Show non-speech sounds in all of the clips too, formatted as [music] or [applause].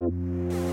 Thank you.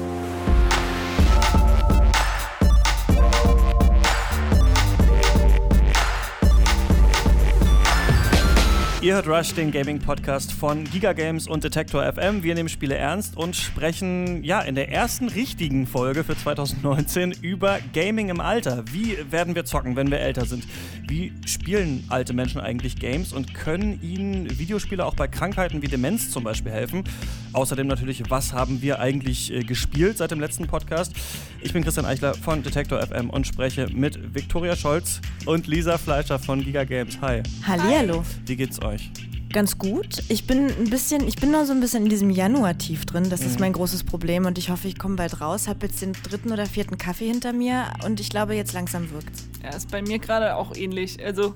Ihr hört Rush, den Gaming-Podcast von Giga Games und Detektor FM. Wir nehmen Spiele ernst und sprechen ja in der ersten richtigen Folge für 2019 über Gaming im Alter. Wie werden wir zocken, wenn wir älter sind? Wie spielen alte Menschen eigentlich Games und können ihnen Videospiele auch bei Krankheiten wie Demenz zum Beispiel helfen? Außerdem natürlich, was haben wir eigentlich äh, gespielt seit dem letzten Podcast? Ich bin Christian Eichler von Detektor FM und spreche mit Viktoria Scholz und Lisa Fleischer von Giga Games. Hi. Hallihallo. Wie geht's euch? Ganz gut. Ich bin ein bisschen, ich bin noch so ein bisschen in diesem Januar-Tief drin. Das mhm. ist mein großes Problem und ich hoffe, ich komme bald raus. Habe jetzt den dritten oder vierten Kaffee hinter mir und ich glaube, jetzt langsam wirkt's. Ja, ist bei mir gerade auch ähnlich. Also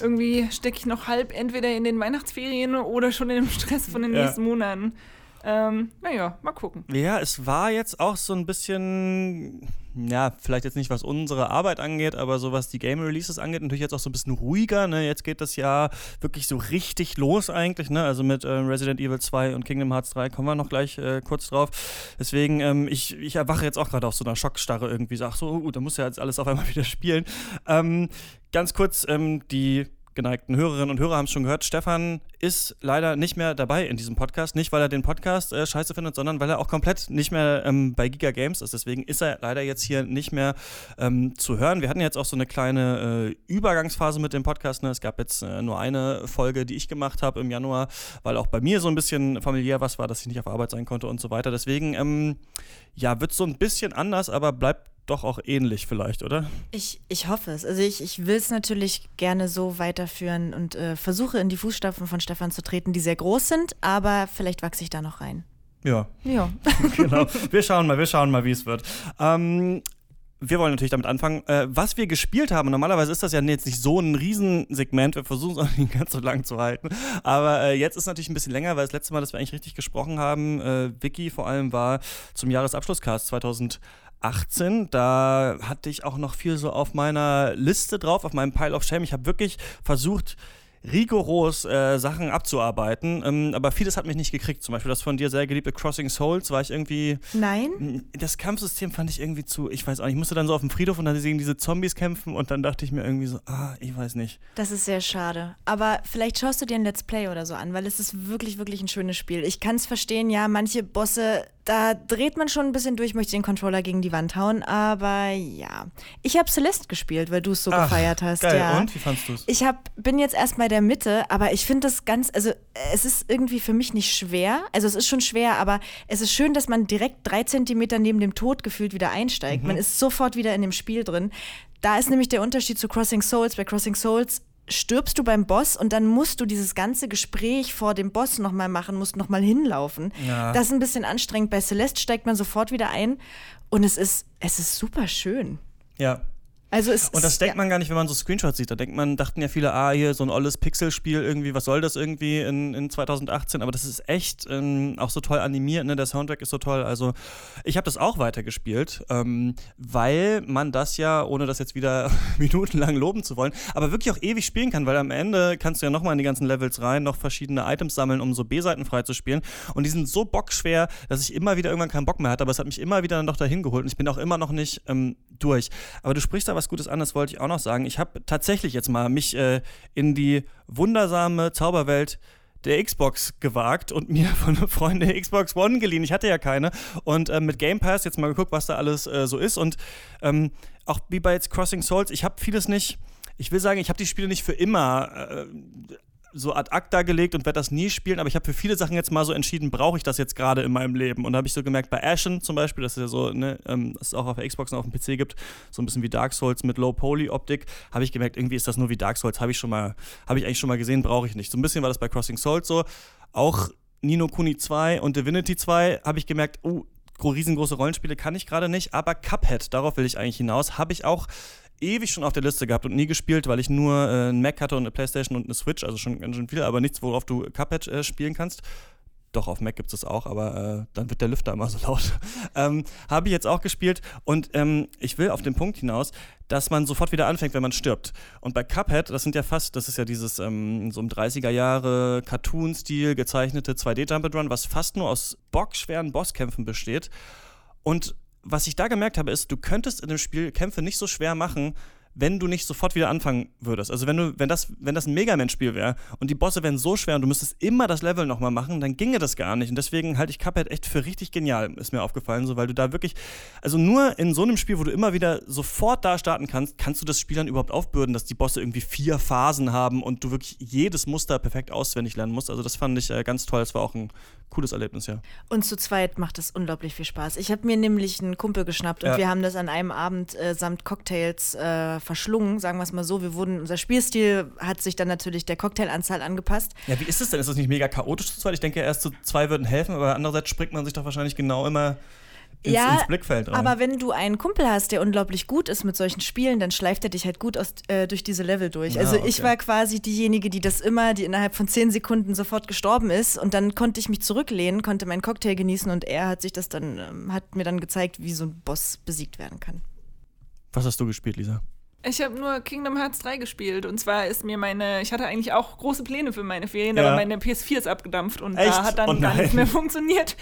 irgendwie stecke ich noch halb entweder in den Weihnachtsferien oder schon in dem Stress von den ja. nächsten Monaten. Ähm, naja, mal gucken. Ja, es war jetzt auch so ein bisschen, ja, vielleicht jetzt nicht was unsere Arbeit angeht, aber so was die Game Releases angeht, natürlich jetzt auch so ein bisschen ruhiger. Ne? Jetzt geht das Jahr wirklich so richtig los eigentlich. Ne? Also mit äh, Resident Evil 2 und Kingdom Hearts 3 kommen wir noch gleich äh, kurz drauf. Deswegen, ähm, ich, ich erwache jetzt auch gerade auf so einer Schockstarre irgendwie. Sag so, uh, da muss ja jetzt alles auf einmal [laughs] wieder spielen. Ähm, ganz kurz, ähm, die geneigten Hörerinnen und Hörer haben es schon gehört, Stefan ist leider nicht mehr dabei in diesem Podcast. Nicht, weil er den Podcast äh, scheiße findet, sondern weil er auch komplett nicht mehr ähm, bei Giga Games ist. Deswegen ist er leider jetzt hier nicht mehr ähm, zu hören. Wir hatten jetzt auch so eine kleine äh, Übergangsphase mit dem Podcast. Ne? Es gab jetzt äh, nur eine Folge, die ich gemacht habe im Januar, weil auch bei mir so ein bisschen familiär was war, dass ich nicht auf Arbeit sein konnte und so weiter. Deswegen, ähm, ja, wird so ein bisschen anders, aber bleibt doch auch ähnlich vielleicht, oder? Ich, ich hoffe es. Also ich, ich will es natürlich gerne so weiterführen und äh, versuche in die Fußstapfen von Stefan zu treten, die sehr groß sind, aber vielleicht wachse ich da noch rein. Ja. Ja. [laughs] genau. Wir schauen mal, wir schauen mal, wie es wird. Ähm, wir wollen natürlich damit anfangen, äh, was wir gespielt haben. Normalerweise ist das ja jetzt nicht so ein Riesensegment. Wir versuchen es [laughs] auch nicht ganz so lang zu halten. Aber äh, jetzt ist natürlich ein bisschen länger, weil das letzte Mal, dass wir eigentlich richtig gesprochen haben, äh, Vicky vor allem war zum Jahresabschlusscast 2000. 18. Da hatte ich auch noch viel so auf meiner Liste drauf, auf meinem Pile of Shame. Ich habe wirklich versucht, rigoros äh, Sachen abzuarbeiten. Ähm, aber vieles hat mich nicht gekriegt. Zum Beispiel das von dir sehr geliebte Crossing Souls war ich irgendwie. Nein. Das Kampfsystem fand ich irgendwie zu. Ich weiß auch nicht. Ich musste dann so auf dem Friedhof und dann gegen diese Zombies kämpfen und dann dachte ich mir irgendwie so, ah, ich weiß nicht. Das ist sehr schade. Aber vielleicht schaust du dir ein Let's Play oder so an, weil es ist wirklich, wirklich ein schönes Spiel. Ich kann es verstehen, ja, manche Bosse da dreht man schon ein bisschen durch, möchte den Controller gegen die Wand hauen, aber ja. Ich habe Celeste gespielt, weil du es so Ach, gefeiert hast. Geil. Ja. Und wie fandest du es? Ich hab, bin jetzt erst bei der Mitte, aber ich finde das ganz, also es ist irgendwie für mich nicht schwer. Also es ist schon schwer, aber es ist schön, dass man direkt drei Zentimeter neben dem Tod gefühlt wieder einsteigt. Mhm. Man ist sofort wieder in dem Spiel drin. Da ist nämlich der Unterschied zu Crossing Souls. Bei Crossing Souls stirbst du beim Boss und dann musst du dieses ganze Gespräch vor dem Boss nochmal machen, musst nochmal hinlaufen. Ja. Das ist ein bisschen anstrengend. Bei Celeste steigt man sofort wieder ein und es ist, es ist super schön. Ja, also es und das denkt ja. man gar nicht, wenn man so Screenshots sieht. Da denkt man, dachten ja viele, ah, hier so ein olles Pixelspiel irgendwie, was soll das irgendwie in, in 2018? Aber das ist echt ähm, auch so toll animiert, ne? Der Soundtrack ist so toll. Also ich habe das auch weitergespielt, ähm, weil man das ja, ohne das jetzt wieder [laughs] minutenlang loben zu wollen, aber wirklich auch ewig spielen kann, weil am Ende kannst du ja nochmal in die ganzen Levels rein, noch verschiedene Items sammeln, um so B-Seiten freizuspielen. Und die sind so bockschwer, dass ich immer wieder irgendwann keinen Bock mehr hatte, aber es hat mich immer wieder dann doch dahin geholt und ich bin auch immer noch nicht ähm, durch. Aber du sprichst da was Gutes an, das wollte ich auch noch sagen. Ich habe tatsächlich jetzt mal mich äh, in die wundersame Zauberwelt der Xbox gewagt und mir [laughs] von einem Freund eine Xbox One geliehen. Ich hatte ja keine. Und äh, mit Game Pass jetzt mal geguckt, was da alles äh, so ist. Und ähm, auch wie bei jetzt Crossing Souls, ich habe vieles nicht ich will sagen, ich habe die Spiele nicht für immer äh, so ad acta gelegt und werde das nie spielen, aber ich habe für viele Sachen jetzt mal so entschieden, brauche ich das jetzt gerade in meinem Leben? Und da habe ich so gemerkt, bei Ashen zum Beispiel, das ist ja so, ne, ähm, das es auch auf der Xbox und auf dem PC gibt, so ein bisschen wie Dark Souls mit Low-Poly-Optik, habe ich gemerkt, irgendwie ist das nur wie Dark Souls, habe ich schon mal, habe ich eigentlich schon mal gesehen, brauche ich nicht. So ein bisschen war das bei Crossing Souls so. Auch Nino Kuni 2 und Divinity 2 habe ich gemerkt, oh, riesengroße Rollenspiele kann ich gerade nicht, aber Cuphead, darauf will ich eigentlich hinaus, habe ich auch ewig schon auf der Liste gehabt und nie gespielt, weil ich nur äh, einen Mac hatte und eine Playstation und eine Switch, also schon ganz schön viel, aber nichts, worauf du Cuphead äh, spielen kannst. Doch, auf Mac gibt es das auch, aber äh, dann wird der Lüfter immer so laut. [laughs] ähm, Habe ich jetzt auch gespielt und ähm, ich will auf den Punkt hinaus, dass man sofort wieder anfängt, wenn man stirbt. Und bei Cuphead, das sind ja fast, das ist ja dieses ähm, so im 30er Jahre Cartoon-Stil gezeichnete 2D-Jump Run, was fast nur aus bockschweren Bosskämpfen besteht. Und was ich da gemerkt habe, ist, du könntest in dem Spiel Kämpfe nicht so schwer machen, wenn du nicht sofort wieder anfangen würdest. Also wenn du, wenn das, wenn das ein Mega Man-Spiel wäre und die Bosse wären so schwer und du müsstest immer das Level nochmal machen, dann ginge das gar nicht. Und deswegen halte ich Cuphead echt für richtig genial, ist mir aufgefallen, so weil du da wirklich, also nur in so einem Spiel, wo du immer wieder sofort da starten kannst, kannst du das Spiel dann überhaupt aufbürden, dass die Bosse irgendwie vier Phasen haben und du wirklich jedes Muster perfekt auswendig lernen musst. Also das fand ich äh, ganz toll. Das war auch ein cooles Erlebnis, ja. Und zu zweit macht das unglaublich viel Spaß. Ich habe mir nämlich einen Kumpel geschnappt und ja. wir haben das an einem Abend äh, samt Cocktails äh, verschlungen, sagen wir es mal so. Wir wurden, unser Spielstil hat sich dann natürlich der Cocktailanzahl angepasst. Ja, wie ist es denn? Ist das nicht mega chaotisch zu zweit? Ich denke, erst zu zwei würden helfen, aber andererseits springt man sich doch wahrscheinlich genau immer ins, ja, ins Blickfeld rein. Aber wenn du einen Kumpel hast, der unglaublich gut ist mit solchen Spielen, dann schleift er dich halt gut aus, äh, durch diese Level durch. Ah, also okay. ich war quasi diejenige, die das immer, die innerhalb von zehn Sekunden sofort gestorben ist und dann konnte ich mich zurücklehnen, konnte meinen Cocktail genießen und er hat sich das dann, ähm, hat mir dann gezeigt, wie so ein Boss besiegt werden kann. Was hast du gespielt, Lisa? Ich habe nur Kingdom Hearts 3 gespielt und zwar ist mir meine, ich hatte eigentlich auch große Pläne für meine Ferien, ja. aber meine PS4 ist abgedampft und Echt? da hat dann oh gar nichts mehr funktioniert.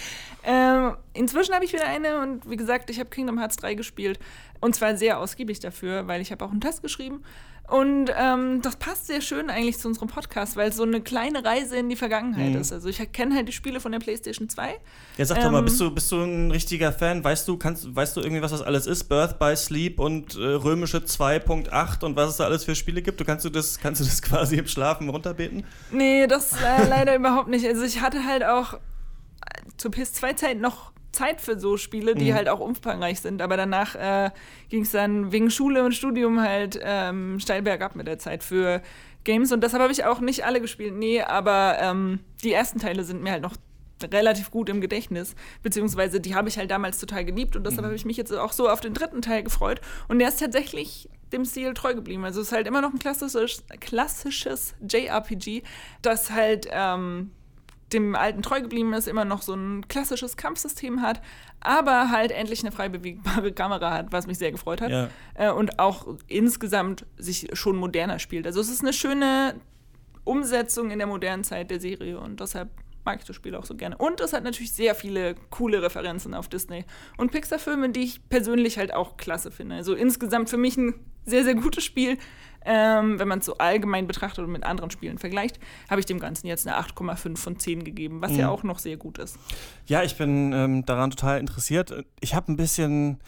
Ähm, inzwischen habe ich wieder eine und wie gesagt, ich habe Kingdom Hearts 3 gespielt und zwar sehr ausgiebig dafür, weil ich habe auch einen Test geschrieben und ähm, das passt sehr schön eigentlich zu unserem Podcast, weil es so eine kleine Reise in die Vergangenheit mhm. ist. Also ich kenne halt die Spiele von der PlayStation 2. Ja, sag ähm, doch mal, ähm, bist du, bist du ein richtiger Fan? Weißt du, kannst, weißt du irgendwie, was das alles ist? Birth by Sleep und äh, römische 2.8 und was es da alles für Spiele gibt? Du kannst du das, kannst du das [laughs] quasi im Schlafen runterbeten? Nee, das äh, leider [laughs] überhaupt nicht. Also ich hatte halt auch zur PS2-Zeit noch Zeit für so Spiele, die mhm. halt auch umfangreich sind. Aber danach äh, ging es dann wegen Schule und Studium halt ähm, steil bergab mit der Zeit für Games. Und deshalb habe ich auch nicht alle gespielt. Nee, aber ähm, die ersten Teile sind mir halt noch relativ gut im Gedächtnis, beziehungsweise die habe ich halt damals total geliebt und deshalb mhm. habe ich mich jetzt auch so auf den dritten Teil gefreut und der ist tatsächlich dem Stil treu geblieben. Also es ist halt immer noch ein klassisches, klassisches JRPG, das halt ähm, dem alten treu geblieben ist, immer noch so ein klassisches Kampfsystem hat, aber halt endlich eine frei bewiegbare [laughs] Kamera hat, was mich sehr gefreut hat. Ja. Äh, und auch insgesamt sich schon moderner spielt. Also es ist eine schöne Umsetzung in der modernen Zeit der Serie und deshalb mag ich das Spiel auch so gerne. Und es hat natürlich sehr viele coole Referenzen auf Disney und Pixar-Filme, die ich persönlich halt auch klasse finde. Also insgesamt für mich ein sehr, sehr gutes Spiel. Ähm, wenn man es so allgemein betrachtet und mit anderen Spielen vergleicht, habe ich dem Ganzen jetzt eine 8,5 von 10 gegeben, was mhm. ja auch noch sehr gut ist. Ja, ich bin ähm, daran total interessiert. Ich habe ein bisschen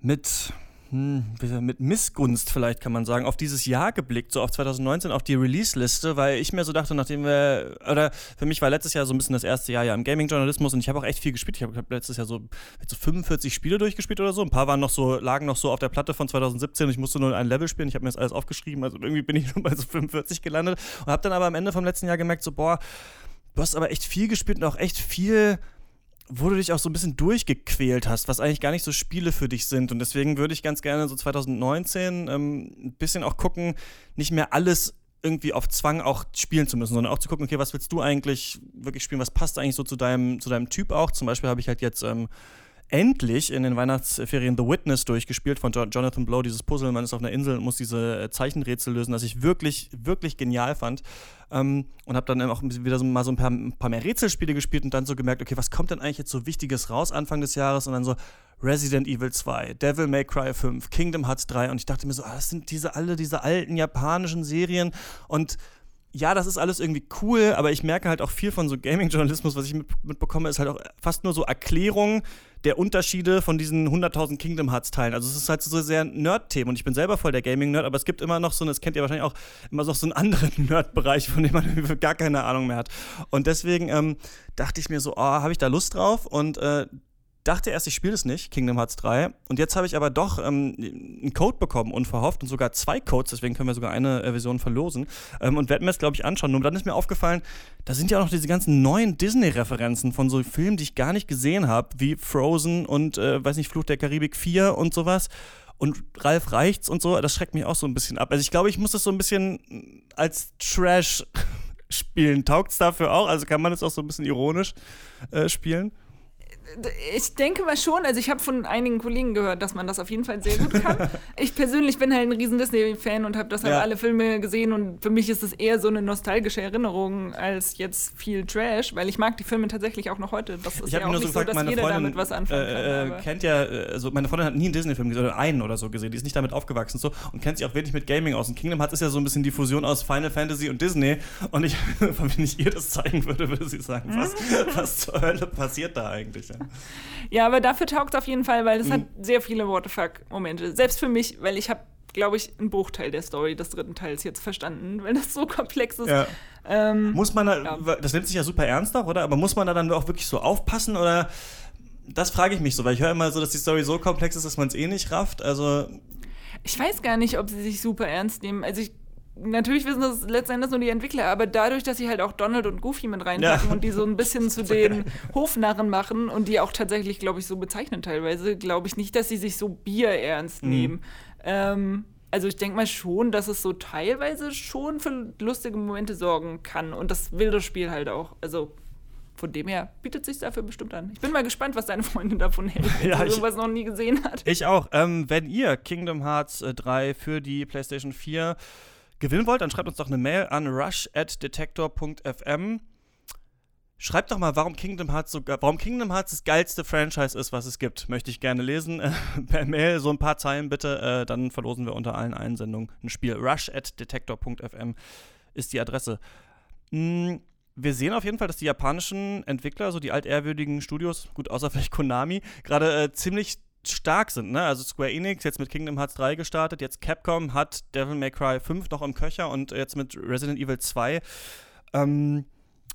mit hm, mit Missgunst vielleicht kann man sagen, auf dieses Jahr geblickt, so auf 2019, auf die Release-Liste, weil ich mir so dachte, nachdem wir, oder für mich war letztes Jahr so ein bisschen das erste Jahr ja im Gaming-Journalismus und ich habe auch echt viel gespielt. Ich habe hab letztes Jahr so, so 45 Spiele durchgespielt oder so. Ein paar waren noch so, lagen noch so auf der Platte von 2017 und ich musste nur ein Level spielen. Ich habe mir das alles aufgeschrieben, also irgendwie bin ich [laughs] schon bei so 45 gelandet und habe dann aber am Ende vom letzten Jahr gemerkt, so, boah, du hast aber echt viel gespielt und auch echt viel wo du dich auch so ein bisschen durchgequält hast, was eigentlich gar nicht so Spiele für dich sind. Und deswegen würde ich ganz gerne so 2019 ähm, ein bisschen auch gucken, nicht mehr alles irgendwie auf Zwang auch spielen zu müssen, sondern auch zu gucken, okay, was willst du eigentlich wirklich spielen, was passt eigentlich so zu deinem, zu deinem Typ auch. Zum Beispiel habe ich halt jetzt ähm, endlich in den Weihnachtsferien The Witness durchgespielt von Jonathan Blow, dieses Puzzle. Man ist auf einer Insel und muss diese äh, Zeichenrätsel lösen, das ich wirklich, wirklich genial fand. Ähm, und habe dann auch wieder so mal so ein paar, ein paar, mehr Rätselspiele gespielt und dann so gemerkt, okay, was kommt denn eigentlich jetzt so Wichtiges raus Anfang des Jahres? Und dann so Resident Evil 2, Devil May Cry 5, Kingdom Hearts 3 und ich dachte mir so, ah, das sind diese alle diese alten japanischen Serien und ja, das ist alles irgendwie cool, aber ich merke halt auch viel von so Gaming-Journalismus, was ich mitbekomme, ist halt auch fast nur so Erklärungen der Unterschiede von diesen 100.000 Kingdom Hearts-Teilen. Also es ist halt so sehr Nerd-Themen und ich bin selber voll der Gaming-Nerd, aber es gibt immer noch so, das kennt ihr wahrscheinlich auch, immer noch so einen anderen [laughs] Nerd-Bereich, von dem man [laughs] gar keine Ahnung mehr hat. Und deswegen ähm, dachte ich mir so, oh, habe ich da Lust drauf? Und äh, dachte erst, ich spiele es nicht, Kingdom Hearts 3. Und jetzt habe ich aber doch ähm, einen Code bekommen, unverhofft, und sogar zwei Codes, deswegen können wir sogar eine äh, Version verlosen. Ähm, und werden mir das, glaube ich, anschauen. Nur dann ist mir aufgefallen, da sind ja auch noch diese ganzen neuen Disney-Referenzen von so Filmen, die ich gar nicht gesehen habe, wie Frozen und, äh, weiß nicht, Fluch der Karibik 4 und sowas. Und Ralf Reichts und so, das schreckt mich auch so ein bisschen ab. Also ich glaube, ich muss das so ein bisschen als Trash [laughs] spielen. Taugt es dafür auch? Also kann man es auch so ein bisschen ironisch äh, spielen? Ich denke mal schon, also ich habe von einigen Kollegen gehört, dass man das auf jeden Fall sehr gut kann. [laughs] ich persönlich bin halt ein riesen Disney-Fan und habe das halt ja. alle Filme gesehen und für mich ist es eher so eine nostalgische Erinnerung als jetzt viel Trash, weil ich mag die Filme tatsächlich auch noch heute. Das ist ich ja auch nur so gesagt, so, dass meine jeder Freundin, damit was anfangen äh, kann. Äh, kennt ja, also meine Freundin hat nie einen Disney-Film gesehen oder einen oder so gesehen, die ist nicht damit aufgewachsen so und kennt sich auch wenig mit Gaming aus. Und Kingdom Hearts ist ja so ein bisschen die Fusion aus Final Fantasy und Disney und ich, [laughs] wenn ich ihr das zeigen würde, würde sie sagen, was, was zur Hölle passiert da eigentlich? Ja? [laughs] Ja, aber dafür taugt es auf jeden Fall, weil es mhm. hat sehr viele What the fuck-Momente. Selbst für mich, weil ich habe, glaube ich, einen Bruchteil der Story des dritten Teils jetzt verstanden, weil das so komplex ist. Ja. Ähm, muss man da, ja. das nimmt sich ja super ernst auch, oder? Aber muss man da dann auch wirklich so aufpassen oder? Das frage ich mich so, weil ich höre immer so, dass die Story so komplex ist, dass man es eh nicht rafft. Also. Ich weiß gar nicht, ob sie sich super ernst nehmen. Also ich natürlich wissen das letztendlich nur die Entwickler, aber dadurch, dass sie halt auch Donald und Goofy mit reinpacken ja. und die so ein bisschen [laughs] zu den Hofnarren machen und die auch tatsächlich, glaube ich, so bezeichnen teilweise, glaube ich nicht, dass sie sich so Bier ernst mhm. nehmen. Ähm, also ich denke mal schon, dass es so teilweise schon für lustige Momente sorgen kann und das will das Spiel halt auch. Also von dem her bietet sich dafür bestimmt an. Ich bin mal gespannt, was deine Freundin davon hält, [laughs] wenn ja, sie sowas noch nie gesehen hat. Ich auch. Ähm, wenn ihr Kingdom Hearts 3 äh, für die PlayStation 4 gewinnen wollt, dann schreibt uns doch eine Mail an rush@detektor.fm. Schreibt doch mal, warum Kingdom Hearts so, warum Kingdom Hearts das geilste Franchise ist, was es gibt. Möchte ich gerne lesen. [laughs] per Mail so ein paar Zeilen bitte. Äh, dann verlosen wir unter allen Einsendungen ein Spiel. rush@detektor.fm ist die Adresse. Mm, wir sehen auf jeden Fall, dass die japanischen Entwickler, so die altehrwürdigen Studios, gut, außer [laughs] vielleicht Konami, gerade äh, ziemlich stark sind. Ne? Also Square Enix jetzt mit Kingdom Hearts 3 gestartet, jetzt Capcom hat Devil May Cry 5 noch im Köcher und jetzt mit Resident Evil 2. Ähm,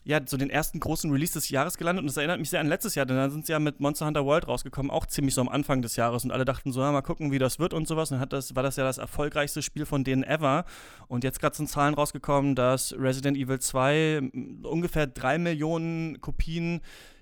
ja, so den ersten großen Release des Jahres gelandet und das erinnert mich sehr an letztes Jahr, denn dann sind sie ja mit Monster Hunter World rausgekommen, auch ziemlich so am Anfang des Jahres und alle dachten so, ja, mal gucken, wie das wird und sowas. Und dann hat das, war das ja das erfolgreichste Spiel von denen ever. Und jetzt gerade sind Zahlen rausgekommen, dass Resident Evil 2 ungefähr drei Millionen Kopien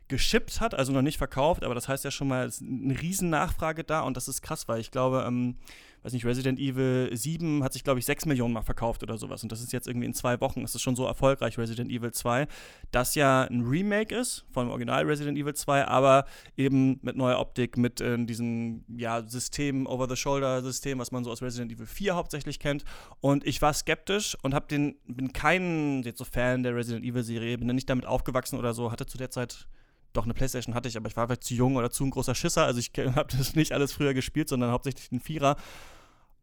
geschippt hat, also noch nicht verkauft, aber das heißt ja schon mal, es ist eine riesen Nachfrage da und das ist krass, weil ich glaube, ähm, weiß nicht, Resident Evil 7 hat sich, glaube ich, 6 Millionen mal verkauft oder sowas und das ist jetzt irgendwie in zwei Wochen, ist es schon so erfolgreich, Resident Evil 2, das ja ein Remake ist vom Original Resident Evil 2, aber eben mit neuer Optik, mit äh, diesem, ja, System, Over-the-Shoulder-System, was man so aus Resident Evil 4 hauptsächlich kennt und ich war skeptisch und hab den, bin kein jetzt so Fan der Resident Evil-Serie, bin dann nicht damit aufgewachsen oder so, hatte zu der Zeit doch eine Playstation hatte ich, aber ich war vielleicht zu jung oder zu ein großer Schisser. Also ich [laughs] habe das nicht alles früher gespielt, sondern hauptsächlich den Vierer.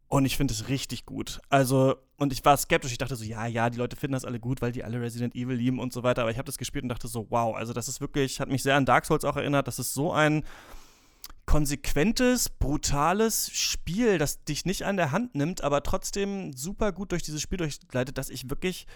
Und ich finde es richtig gut. Also, und ich war skeptisch. Ich dachte so, ja, ja, die Leute finden das alle gut, weil die alle Resident Evil lieben und so weiter. Aber ich habe das gespielt und dachte so, wow, also das ist wirklich, hat mich sehr an Dark Souls auch erinnert. Das ist so ein konsequentes, brutales Spiel, das dich nicht an der Hand nimmt, aber trotzdem super gut durch dieses Spiel durchleitet, dass ich wirklich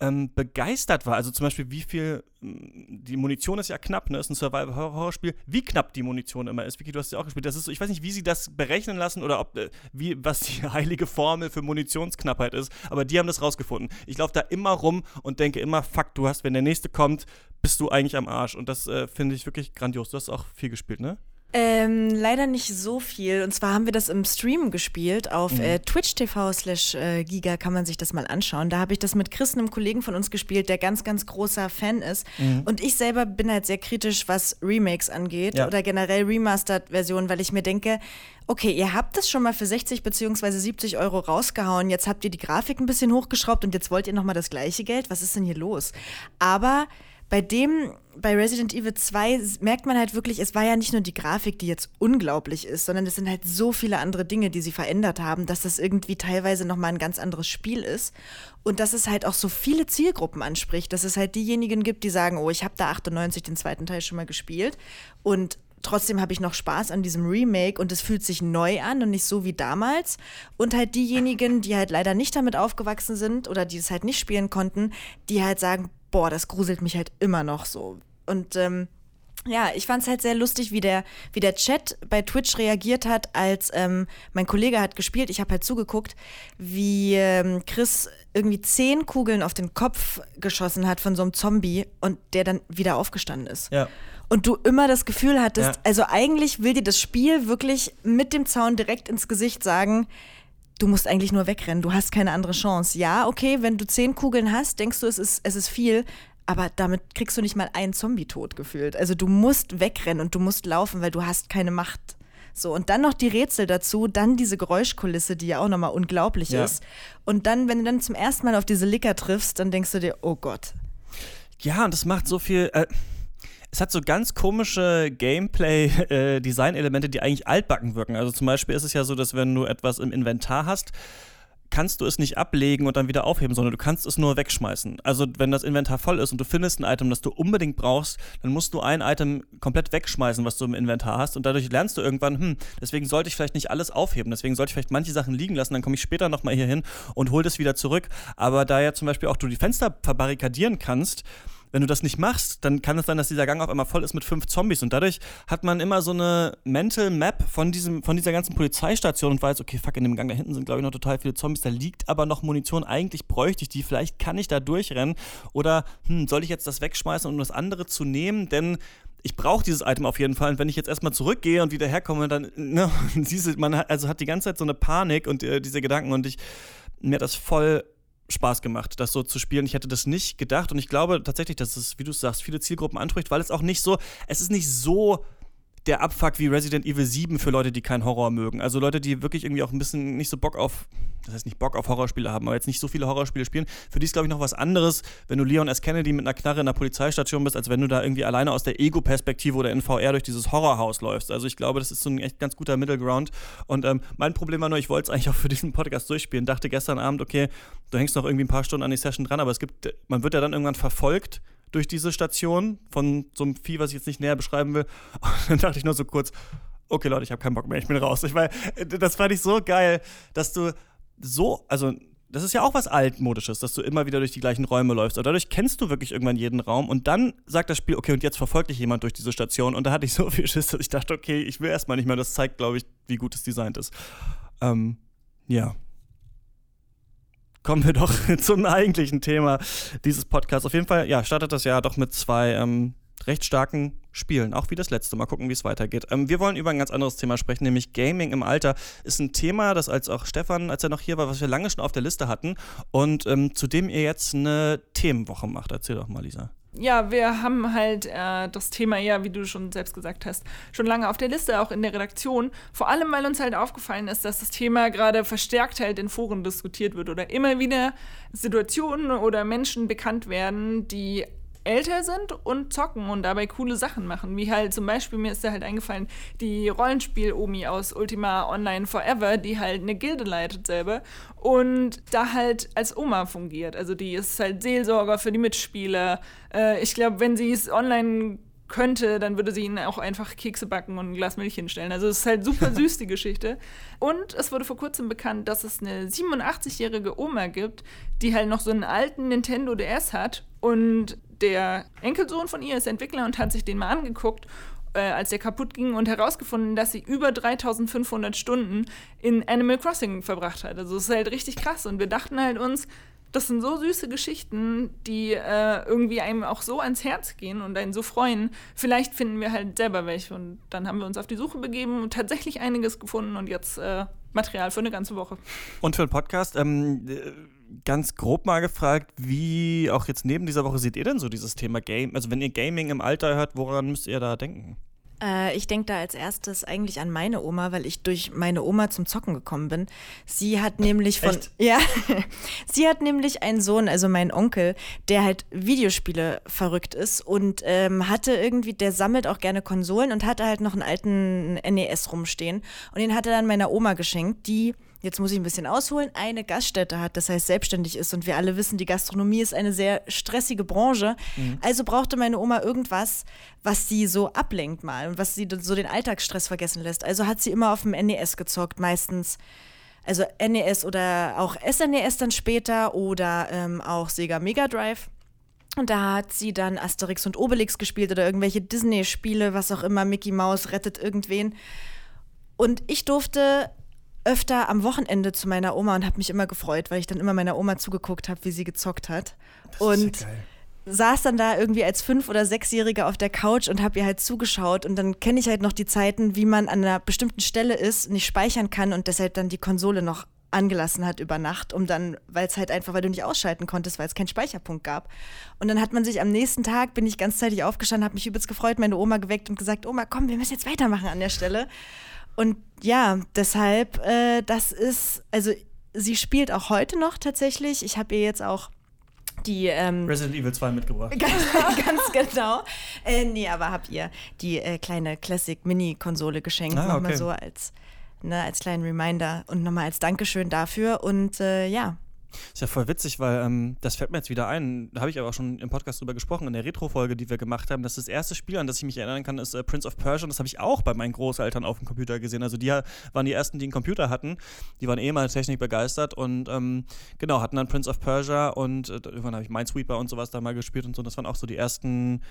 ähm, begeistert war. Also zum Beispiel, wie viel, die Munition ist ja knapp, ne? Ist ein Survival-Horror-Spiel. Wie knapp die Munition immer ist. Vicky, du hast ja auch gespielt. Das ist, ich weiß nicht, wie sie das berechnen lassen oder ob, äh, wie, was die [laughs] heilige Formel für Munitionsknappheit ist, aber die haben das rausgefunden. Ich laufe da immer rum und denke immer, fuck, du hast, wenn der nächste kommt, bist du eigentlich am Arsch. Und das äh, finde ich wirklich grandios. Du hast auch viel gespielt, ne? Ähm, leider nicht so viel. Und zwar haben wir das im Stream gespielt. Auf mhm. äh, Twitch TV slash äh, Giga kann man sich das mal anschauen. Da habe ich das mit Chris, einem Kollegen von uns, gespielt, der ganz, ganz großer Fan ist. Mhm. Und ich selber bin halt sehr kritisch, was Remakes angeht ja. oder generell Remastered-Versionen, weil ich mir denke, okay, ihr habt das schon mal für 60 bzw. 70 Euro rausgehauen, jetzt habt ihr die Grafik ein bisschen hochgeschraubt und jetzt wollt ihr nochmal das gleiche Geld. Was ist denn hier los? Aber bei dem, bei Resident Evil 2 merkt man halt wirklich, es war ja nicht nur die Grafik, die jetzt unglaublich ist, sondern es sind halt so viele andere Dinge, die sie verändert haben, dass das irgendwie teilweise nochmal ein ganz anderes Spiel ist. Und dass es halt auch so viele Zielgruppen anspricht, dass es halt diejenigen gibt, die sagen, oh, ich habe da 98 den zweiten Teil schon mal gespielt und trotzdem habe ich noch Spaß an diesem Remake und es fühlt sich neu an und nicht so wie damals. Und halt diejenigen, die halt leider nicht damit aufgewachsen sind oder die es halt nicht spielen konnten, die halt sagen, boah, das gruselt mich halt immer noch so. Und ähm, ja, ich fand es halt sehr lustig, wie der, wie der Chat bei Twitch reagiert hat, als ähm, mein Kollege hat gespielt. Ich habe halt zugeguckt, wie ähm, Chris irgendwie zehn Kugeln auf den Kopf geschossen hat von so einem Zombie und der dann wieder aufgestanden ist. Ja. Und du immer das Gefühl hattest, ja. also eigentlich will dir das Spiel wirklich mit dem Zaun direkt ins Gesicht sagen, du musst eigentlich nur wegrennen, du hast keine andere Chance. Ja, okay, wenn du zehn Kugeln hast, denkst du, es ist, es ist viel, aber damit kriegst du nicht mal einen Zombie tot gefühlt. Also du musst wegrennen und du musst laufen, weil du hast keine Macht. So, und dann noch die Rätsel dazu, dann diese Geräuschkulisse, die ja auch nochmal unglaublich ja. ist. Und dann, wenn du dann zum ersten Mal auf diese Licker triffst, dann denkst du dir, oh Gott. Ja, und das macht so viel. Äh es hat so ganz komische Gameplay-Design-Elemente, [laughs] äh, die eigentlich altbacken wirken. Also zum Beispiel ist es ja so, dass wenn du etwas im Inventar hast, kannst du es nicht ablegen und dann wieder aufheben, sondern du kannst es nur wegschmeißen. Also wenn das Inventar voll ist und du findest ein Item, das du unbedingt brauchst, dann musst du ein Item komplett wegschmeißen, was du im Inventar hast und dadurch lernst du irgendwann, hm, deswegen sollte ich vielleicht nicht alles aufheben, deswegen sollte ich vielleicht manche Sachen liegen lassen, dann komme ich später nochmal hier hin und hole das wieder zurück. Aber da ja zum Beispiel auch du die Fenster verbarrikadieren kannst, wenn du das nicht machst, dann kann es sein, dass dieser Gang auf einmal voll ist mit fünf Zombies. Und dadurch hat man immer so eine Mental Map von, diesem, von dieser ganzen Polizeistation und weiß, okay, fuck, in dem Gang da hinten sind, glaube ich, noch total viele Zombies. Da liegt aber noch Munition. Eigentlich bräuchte ich die. Vielleicht kann ich da durchrennen. Oder hm, soll ich jetzt das wegschmeißen, um das andere zu nehmen? Denn ich brauche dieses Item auf jeden Fall. Und wenn ich jetzt erstmal zurückgehe und wieder herkomme, dann, [laughs] ne, diese, man hat, also hat die ganze Zeit so eine Panik und äh, diese Gedanken und ich, mir hat das voll Spaß gemacht, das so zu spielen. Ich hätte das nicht gedacht und ich glaube tatsächlich, dass es, wie du sagst, viele Zielgruppen anspricht, weil es auch nicht so, es ist nicht so der Abfuck wie Resident Evil 7 für Leute, die keinen Horror mögen. Also Leute, die wirklich irgendwie auch ein bisschen nicht so Bock auf, das heißt nicht Bock auf Horrorspiele haben, aber jetzt nicht so viele Horrorspiele spielen. Für die ist, glaube ich, noch was anderes, wenn du Leon S. Kennedy mit einer Knarre in der Polizeistation bist, als wenn du da irgendwie alleine aus der Ego-Perspektive oder in VR durch dieses Horrorhaus läufst. Also ich glaube, das ist so ein echt ganz guter Middle Ground. Und ähm, mein Problem war nur, ich wollte es eigentlich auch für diesen Podcast durchspielen. Dachte gestern Abend, okay, du hängst noch irgendwie ein paar Stunden an die Session dran, aber es gibt, man wird ja dann irgendwann verfolgt durch diese Station von so einem Vieh, was ich jetzt nicht näher beschreiben will. [laughs] Und dann dachte ich nur so kurz, okay Leute, ich habe keinen Bock mehr, ich bin raus. Ich weil das fand ich so geil, dass du so, also das ist ja auch was altmodisches, dass du immer wieder durch die gleichen Räume läufst. Und dadurch kennst du wirklich irgendwann jeden Raum und dann sagt das Spiel, okay, und jetzt verfolgt dich jemand durch diese Station. Und da hatte ich so [laughs] viel Schiss, dass ich dachte, okay, ich will erstmal nicht mehr. Das zeigt, glaube ich, wie gut es designt ist. Ähm, ja, kommen wir doch [laughs] zum eigentlichen Thema dieses Podcasts. Auf jeden Fall, ja, startet das Jahr doch mit zwei ähm, recht starken Spielen, auch wie das letzte. Mal gucken, wie es weitergeht. Ähm, wir wollen über ein ganz anderes Thema sprechen, nämlich Gaming im Alter. Ist ein Thema, das als auch Stefan, als er noch hier war, was wir lange schon auf der Liste hatten und ähm, zu dem ihr jetzt eine Themenwoche macht. Erzähl doch mal, Lisa ja, wir haben halt äh, das Thema ja, wie du schon selbst gesagt hast, schon lange auf der Liste, auch in der Redaktion. Vor allem, weil uns halt aufgefallen ist, dass das Thema gerade verstärkt halt in Foren diskutiert wird oder immer wieder Situationen oder Menschen bekannt werden, die älter sind und zocken und dabei coole Sachen machen. Wie halt zum Beispiel, mir ist da halt eingefallen, die Rollenspiel-Omi aus Ultima Online Forever, die halt eine Gilde leitet selber und da halt als Oma fungiert. Also die ist halt Seelsorger für die Mitspieler. Äh, ich glaube, wenn sie es online könnte, dann würde sie ihnen auch einfach Kekse backen und ein Glas Milch hinstellen. Also es ist halt super süß, die [laughs] Geschichte. Und es wurde vor kurzem bekannt, dass es eine 87-jährige Oma gibt, die halt noch so einen alten Nintendo DS hat und der Enkelsohn von ihr ist Entwickler und hat sich den mal angeguckt, äh, als der kaputt ging und herausgefunden, dass sie über 3500 Stunden in Animal Crossing verbracht hat. Also es ist halt richtig krass und wir dachten halt uns, das sind so süße Geschichten, die äh, irgendwie einem auch so ans Herz gehen und einen so freuen. Vielleicht finden wir halt selber welche. Und dann haben wir uns auf die Suche begeben und tatsächlich einiges gefunden und jetzt äh, Material für eine ganze Woche. Und für den Podcast, ähm, ganz grob mal gefragt, wie auch jetzt neben dieser Woche seht ihr denn so dieses Thema Game? Also wenn ihr Gaming im Alter hört, woran müsst ihr da denken? Äh, ich denke da als erstes eigentlich an meine Oma, weil ich durch meine Oma zum Zocken gekommen bin. Sie hat nämlich von. Echt? [laughs] Ja. sie hat nämlich einen Sohn, also meinen Onkel, der halt Videospiele verrückt ist und ähm, hatte irgendwie, der sammelt auch gerne Konsolen und hatte halt noch einen alten NES rumstehen. Und den hat er dann meiner Oma geschenkt, die jetzt muss ich ein bisschen ausholen, eine Gaststätte hat, das heißt selbstständig ist. Und wir alle wissen, die Gastronomie ist eine sehr stressige Branche. Mhm. Also brauchte meine Oma irgendwas, was sie so ablenkt mal und was sie so den Alltagsstress vergessen lässt. Also hat sie immer auf dem NES gezockt, meistens. Also NES oder auch SNES dann später oder ähm, auch Sega Mega Drive. Und da hat sie dann Asterix und Obelix gespielt oder irgendwelche Disney-Spiele, was auch immer, Mickey Mouse rettet irgendwen. Und ich durfte öfter am Wochenende zu meiner Oma und habe mich immer gefreut, weil ich dann immer meiner Oma zugeguckt habe, wie sie gezockt hat. Das und ja saß dann da irgendwie als fünf- oder sechsjähriger auf der Couch und habe ihr halt zugeschaut und dann kenne ich halt noch die Zeiten, wie man an einer bestimmten Stelle ist, nicht speichern kann und deshalb dann die Konsole noch angelassen hat über Nacht, um dann, weil es halt einfach, weil du nicht ausschalten konntest, weil es keinen Speicherpunkt gab. Und dann hat man sich am nächsten Tag, bin ich ganzzeitig aufgestanden, habe mich übelst gefreut, meine Oma geweckt und gesagt, Oma, komm, wir müssen jetzt weitermachen an der Stelle. Und ja, deshalb, äh, das ist, also sie spielt auch heute noch tatsächlich. Ich habe ihr jetzt auch die ähm, Resident Evil 2 mitgebracht. [laughs] Ganz, ganz genau. Äh, nee, aber habt ihr die äh, kleine Classic Mini-Konsole geschenkt. Ah, okay. Nochmal so als ne, als kleinen Reminder und nochmal als Dankeschön dafür. Und äh, ja. Ist ja voll witzig, weil ähm, das fällt mir jetzt wieder ein. Da habe ich aber auch schon im Podcast drüber gesprochen, in der Retro-Folge, die wir gemacht haben. Das ist das erste Spiel, an das ich mich erinnern kann, ist äh, Prince of Persia. Und das habe ich auch bei meinen Großeltern auf dem Computer gesehen. Also die waren die ersten, die einen Computer hatten. Die waren eh mal Technik begeistert und ähm, genau, hatten dann Prince of Persia und äh, irgendwann habe ich Minesweeper und sowas da mal gespielt und so. Das waren auch so die ersten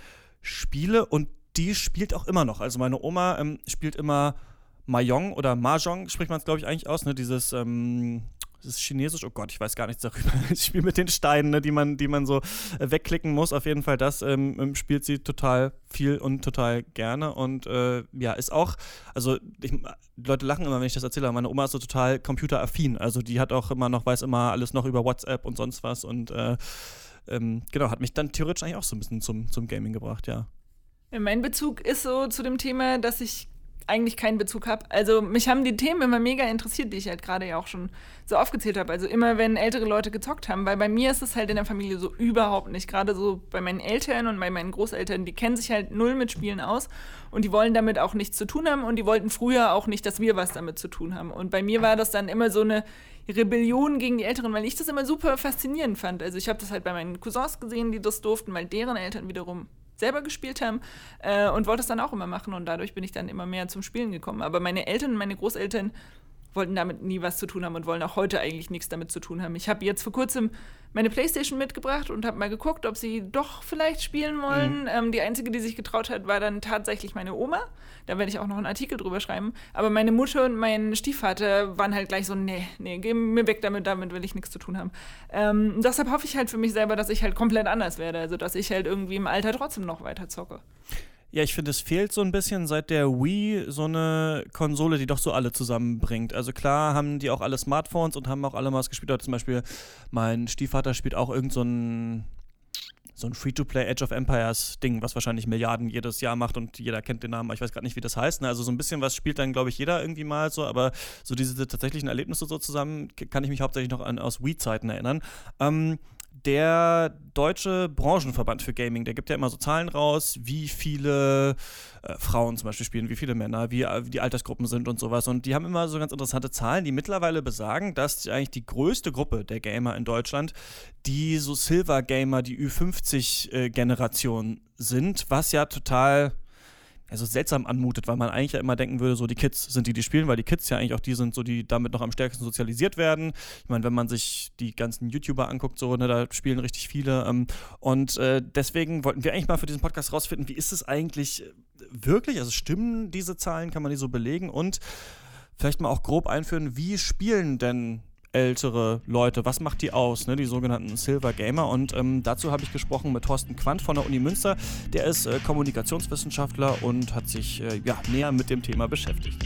Spiele und die spielt auch immer noch. Also meine Oma ähm, spielt immer Mahjong oder Mahjong spricht man es, glaube ich, eigentlich aus, ne? Dieses, ähm, das ist chinesisch, oh Gott, ich weiß gar nichts darüber. [laughs] Das Spiel mit den Steinen, ne, die, man, die man so äh, wegklicken muss. Auf jeden Fall, das ähm, ähm, spielt sie total viel und total gerne. Und äh, ja, ist auch, also ich, Leute lachen immer, wenn ich das erzähle, aber meine Oma ist so total computeraffin. Also die hat auch immer noch, weiß immer alles noch über WhatsApp und sonst was. Und äh, ähm, genau, hat mich dann theoretisch eigentlich auch so ein bisschen zum, zum Gaming gebracht, ja. Mein Bezug ist so zu dem Thema, dass ich eigentlich keinen Bezug habe. Also mich haben die Themen immer mega interessiert, die ich halt gerade ja auch schon so aufgezählt habe. Also immer, wenn ältere Leute gezockt haben, weil bei mir ist es halt in der Familie so überhaupt nicht. Gerade so bei meinen Eltern und bei meinen Großeltern, die kennen sich halt null mit Spielen aus und die wollen damit auch nichts zu tun haben und die wollten früher auch nicht, dass wir was damit zu tun haben. Und bei mir war das dann immer so eine Rebellion gegen die Älteren, weil ich das immer super faszinierend fand. Also ich habe das halt bei meinen Cousins gesehen, die das durften, weil deren Eltern wiederum selber gespielt haben äh, und wollte es dann auch immer machen und dadurch bin ich dann immer mehr zum Spielen gekommen. Aber meine Eltern und meine Großeltern wollten damit nie was zu tun haben und wollen auch heute eigentlich nichts damit zu tun haben. Ich habe jetzt vor kurzem meine Playstation mitgebracht und habe mal geguckt, ob sie doch vielleicht spielen wollen. Mhm. Ähm, die einzige, die sich getraut hat, war dann tatsächlich meine Oma. Da werde ich auch noch einen Artikel drüber schreiben. Aber meine Mutter und mein Stiefvater waren halt gleich so, nee, nee, geh mir weg damit, damit will ich nichts zu tun haben. Ähm, deshalb hoffe ich halt für mich selber, dass ich halt komplett anders werde. Also, dass ich halt irgendwie im Alter trotzdem noch weiter zocke. Ja, ich finde, es fehlt so ein bisschen seit der Wii so eine Konsole, die doch so alle zusammenbringt. Also klar haben die auch alle Smartphones und haben auch alle mal was gespielt. Oder zum Beispiel mein Stiefvater spielt auch irgend so ein so ein Free-to-Play Edge of Empires Ding, was wahrscheinlich Milliarden jedes Jahr macht und jeder kennt den Namen, ich weiß gerade nicht, wie das heißt. Ne? Also so ein bisschen was spielt dann, glaube ich, jeder irgendwie mal so, aber so diese tatsächlichen Erlebnisse so zusammen kann ich mich hauptsächlich noch an, aus Wii-Zeiten erinnern. Ähm, der deutsche Branchenverband für Gaming, der gibt ja immer so Zahlen raus, wie viele äh, Frauen zum Beispiel spielen, wie viele Männer, wie, wie, die Altersgruppen sind und sowas. Und die haben immer so ganz interessante Zahlen, die mittlerweile besagen, dass eigentlich die größte Gruppe der Gamer in Deutschland die so Silver Gamer, die Ü50-Generation äh, sind, was ja total also seltsam anmutet, weil man eigentlich ja immer denken würde, so die Kids sind die, die spielen, weil die Kids ja eigentlich auch die sind, so die damit noch am stärksten sozialisiert werden. Ich meine, wenn man sich die ganzen YouTuber anguckt, so, ne, da spielen richtig viele. Ähm, und äh, deswegen wollten wir eigentlich mal für diesen Podcast rausfinden, wie ist es eigentlich wirklich? Also stimmen diese Zahlen, kann man die so belegen? Und vielleicht mal auch grob einführen, wie spielen denn ältere Leute. Was macht die aus, ne? die sogenannten Silver Gamer? Und ähm, dazu habe ich gesprochen mit Thorsten Quandt von der Uni Münster. Der ist äh, Kommunikationswissenschaftler und hat sich äh, ja, näher mit dem Thema beschäftigt.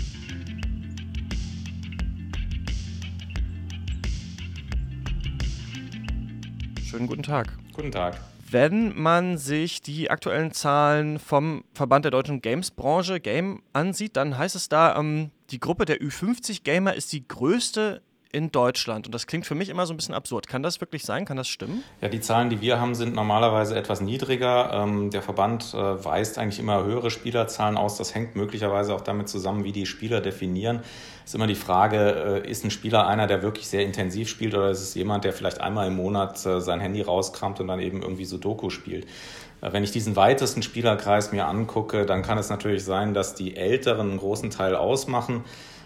Schönen guten Tag. Guten Tag. Wenn man sich die aktuellen Zahlen vom Verband der deutschen Games-Branche, Game, ansieht, dann heißt es da, ähm, die Gruppe der Ü50-Gamer ist die größte in Deutschland. Und das klingt für mich immer so ein bisschen absurd. Kann das wirklich sein? Kann das stimmen? Ja, die Zahlen, die wir haben, sind normalerweise etwas niedriger. Ähm, der Verband äh, weist eigentlich immer höhere Spielerzahlen aus. Das hängt möglicherweise auch damit zusammen, wie die Spieler definieren. Ist immer die Frage, äh, ist ein Spieler einer, der wirklich sehr intensiv spielt oder ist es jemand, der vielleicht einmal im Monat äh, sein Handy rauskramt und dann eben irgendwie Sudoku spielt? Wenn ich diesen weitesten Spielerkreis mir angucke, dann kann es natürlich sein, dass die Älteren einen großen Teil ausmachen.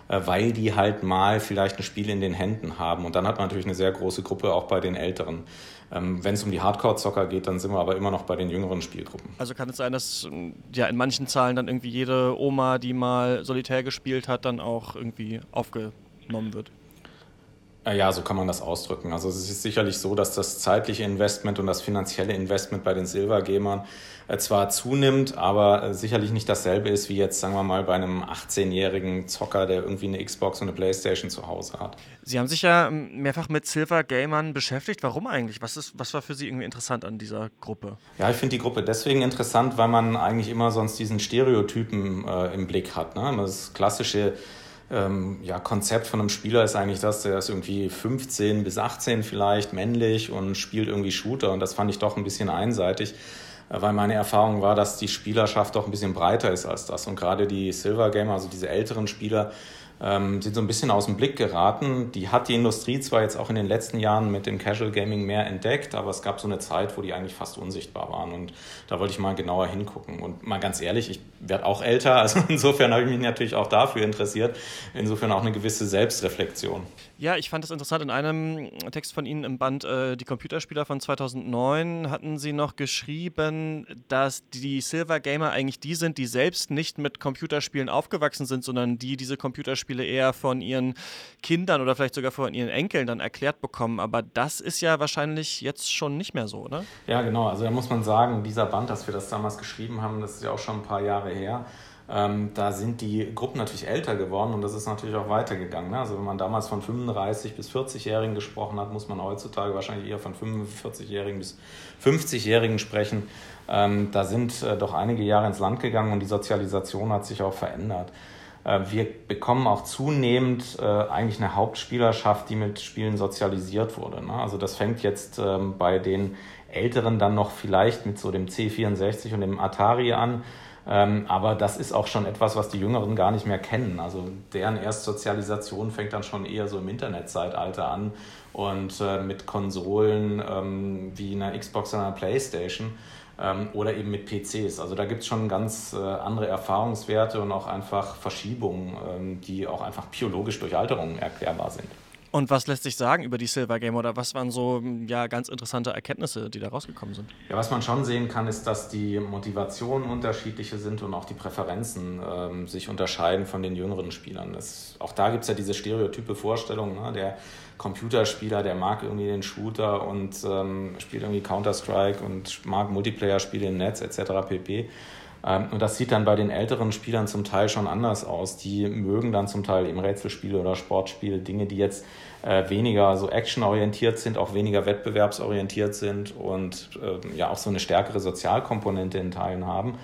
Äh, weil die halt mal vielleicht ein Spiel in den Händen haben. Und dann hat man natürlich eine sehr große Gruppe auch bei den Älteren. Ähm, Wenn es um die Hardcore-Zocker geht, dann sind wir aber immer noch bei den jüngeren Spielgruppen. Also kann es sein, dass ja in manchen Zahlen dann irgendwie jede Oma, die mal solitär gespielt hat, dann auch irgendwie aufgenommen wird? Ja, so kann man das ausdrücken. Also es ist sicherlich so, dass das zeitliche Investment und das finanzielle Investment bei den Silvergamern äh, zwar zunimmt, aber äh, sicherlich nicht dasselbe ist wie jetzt, sagen wir mal, bei einem 18-jährigen Zocker, der irgendwie eine Xbox und eine Playstation zu Hause hat. Sie haben sich ja ähm, mehrfach mit Silvergamern beschäftigt. Warum eigentlich? Was, ist, was war für Sie irgendwie interessant an dieser Gruppe? Ja, ich finde die Gruppe deswegen interessant, weil man eigentlich immer sonst diesen Stereotypen äh, im Blick hat. Ne? Das klassische ähm, ja, Konzept von einem Spieler ist eigentlich das, der ist irgendwie 15 bis 18 vielleicht, männlich und spielt irgendwie Shooter. Und das fand ich doch ein bisschen einseitig, äh, weil meine Erfahrung war, dass die Spielerschaft doch ein bisschen breiter ist als das. Und gerade die Silver Gamer, also diese älteren Spieler, ähm, sind so ein bisschen aus dem Blick geraten. Die hat die Industrie zwar jetzt auch in den letzten Jahren mit dem Casual Gaming mehr entdeckt, aber es gab so eine Zeit, wo die eigentlich fast unsichtbar waren und da wollte ich mal genauer hingucken. Und mal ganz ehrlich, ich werde auch älter, [laughs] also insofern habe ich mich natürlich auch dafür interessiert. Insofern auch eine gewisse Selbstreflexion. Ja, ich fand es interessant. In einem Text von Ihnen im Band äh, Die Computerspieler von 2009 hatten Sie noch geschrieben, dass die Silver Gamer eigentlich die sind, die selbst nicht mit Computerspielen aufgewachsen sind, sondern die diese Computerspiele eher von ihren Kindern oder vielleicht sogar von ihren Enkeln dann erklärt bekommen. Aber das ist ja wahrscheinlich jetzt schon nicht mehr so, oder? Ja, genau. Also da muss man sagen, dieser Band, dass wir das damals geschrieben haben, das ist ja auch schon ein paar Jahre her. Ähm, da sind die Gruppen natürlich älter geworden und das ist natürlich auch weitergegangen. Ne? Also wenn man damals von 35 bis 40-Jährigen gesprochen hat, muss man heutzutage wahrscheinlich eher von 45-Jährigen bis 50-Jährigen sprechen. Ähm, da sind äh, doch einige Jahre ins Land gegangen und die Sozialisation hat sich auch verändert. Äh, wir bekommen auch zunehmend äh, eigentlich eine Hauptspielerschaft, die mit Spielen sozialisiert wurde. Ne? Also das fängt jetzt ähm, bei den Älteren dann noch vielleicht mit so dem C64 und dem Atari an. Ähm, aber das ist auch schon etwas, was die Jüngeren gar nicht mehr kennen. Also deren Erstsozialisation fängt dann schon eher so im Internetzeitalter an und äh, mit Konsolen ähm, wie einer Xbox oder einer Playstation ähm, oder eben mit PCs. Also da gibt es schon ganz äh, andere Erfahrungswerte und auch einfach Verschiebungen, die auch einfach biologisch durch Alterungen erklärbar sind. Und was lässt sich sagen über die Silver Game oder was waren so ja, ganz interessante Erkenntnisse, die da rausgekommen sind? Ja, was man schon sehen kann, ist, dass die Motivationen unterschiedliche sind und auch die Präferenzen ähm, sich unterscheiden von den jüngeren Spielern. Das, auch da gibt es ja diese stereotype Vorstellung, ne? der Computerspieler, der mag irgendwie den Shooter und ähm, spielt irgendwie Counter-Strike und mag Multiplayer-Spiele im Netz etc. pp. Ähm, und das sieht dann bei den älteren Spielern zum Teil schon anders aus. Die mögen dann zum Teil eben Rätselspiele oder Sportspiele, Dinge, die jetzt äh, weniger so actionorientiert sind, auch weniger wettbewerbsorientiert sind und äh, ja auch so eine stärkere Sozialkomponente in Teilen haben.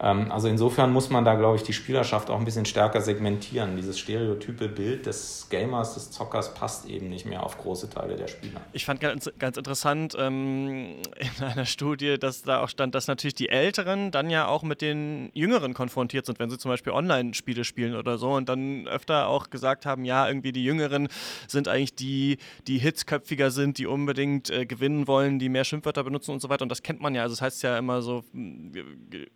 Ähm, also insofern muss man da, glaube ich, die Spielerschaft auch ein bisschen stärker segmentieren. Dieses stereotype Bild des Gamers, des Zockers passt eben nicht mehr auf große Teile der Spieler. Ich fand ganz, ganz interessant ähm, in einer Studie, dass da auch stand, dass natürlich die Älteren dann ja auch mit den Jüngeren konfrontiert sind, wenn sie zum Beispiel Online-Spiele spielen oder so und dann öfter auch gesagt haben, ja, irgendwie die Jüngeren sind eigentlich die, die hitzköpfiger sind, die unbedingt äh, gewinnen wollen, die mehr Schimpfwörter benutzen und so weiter. Und das kennt man ja. Also das heißt ja immer so,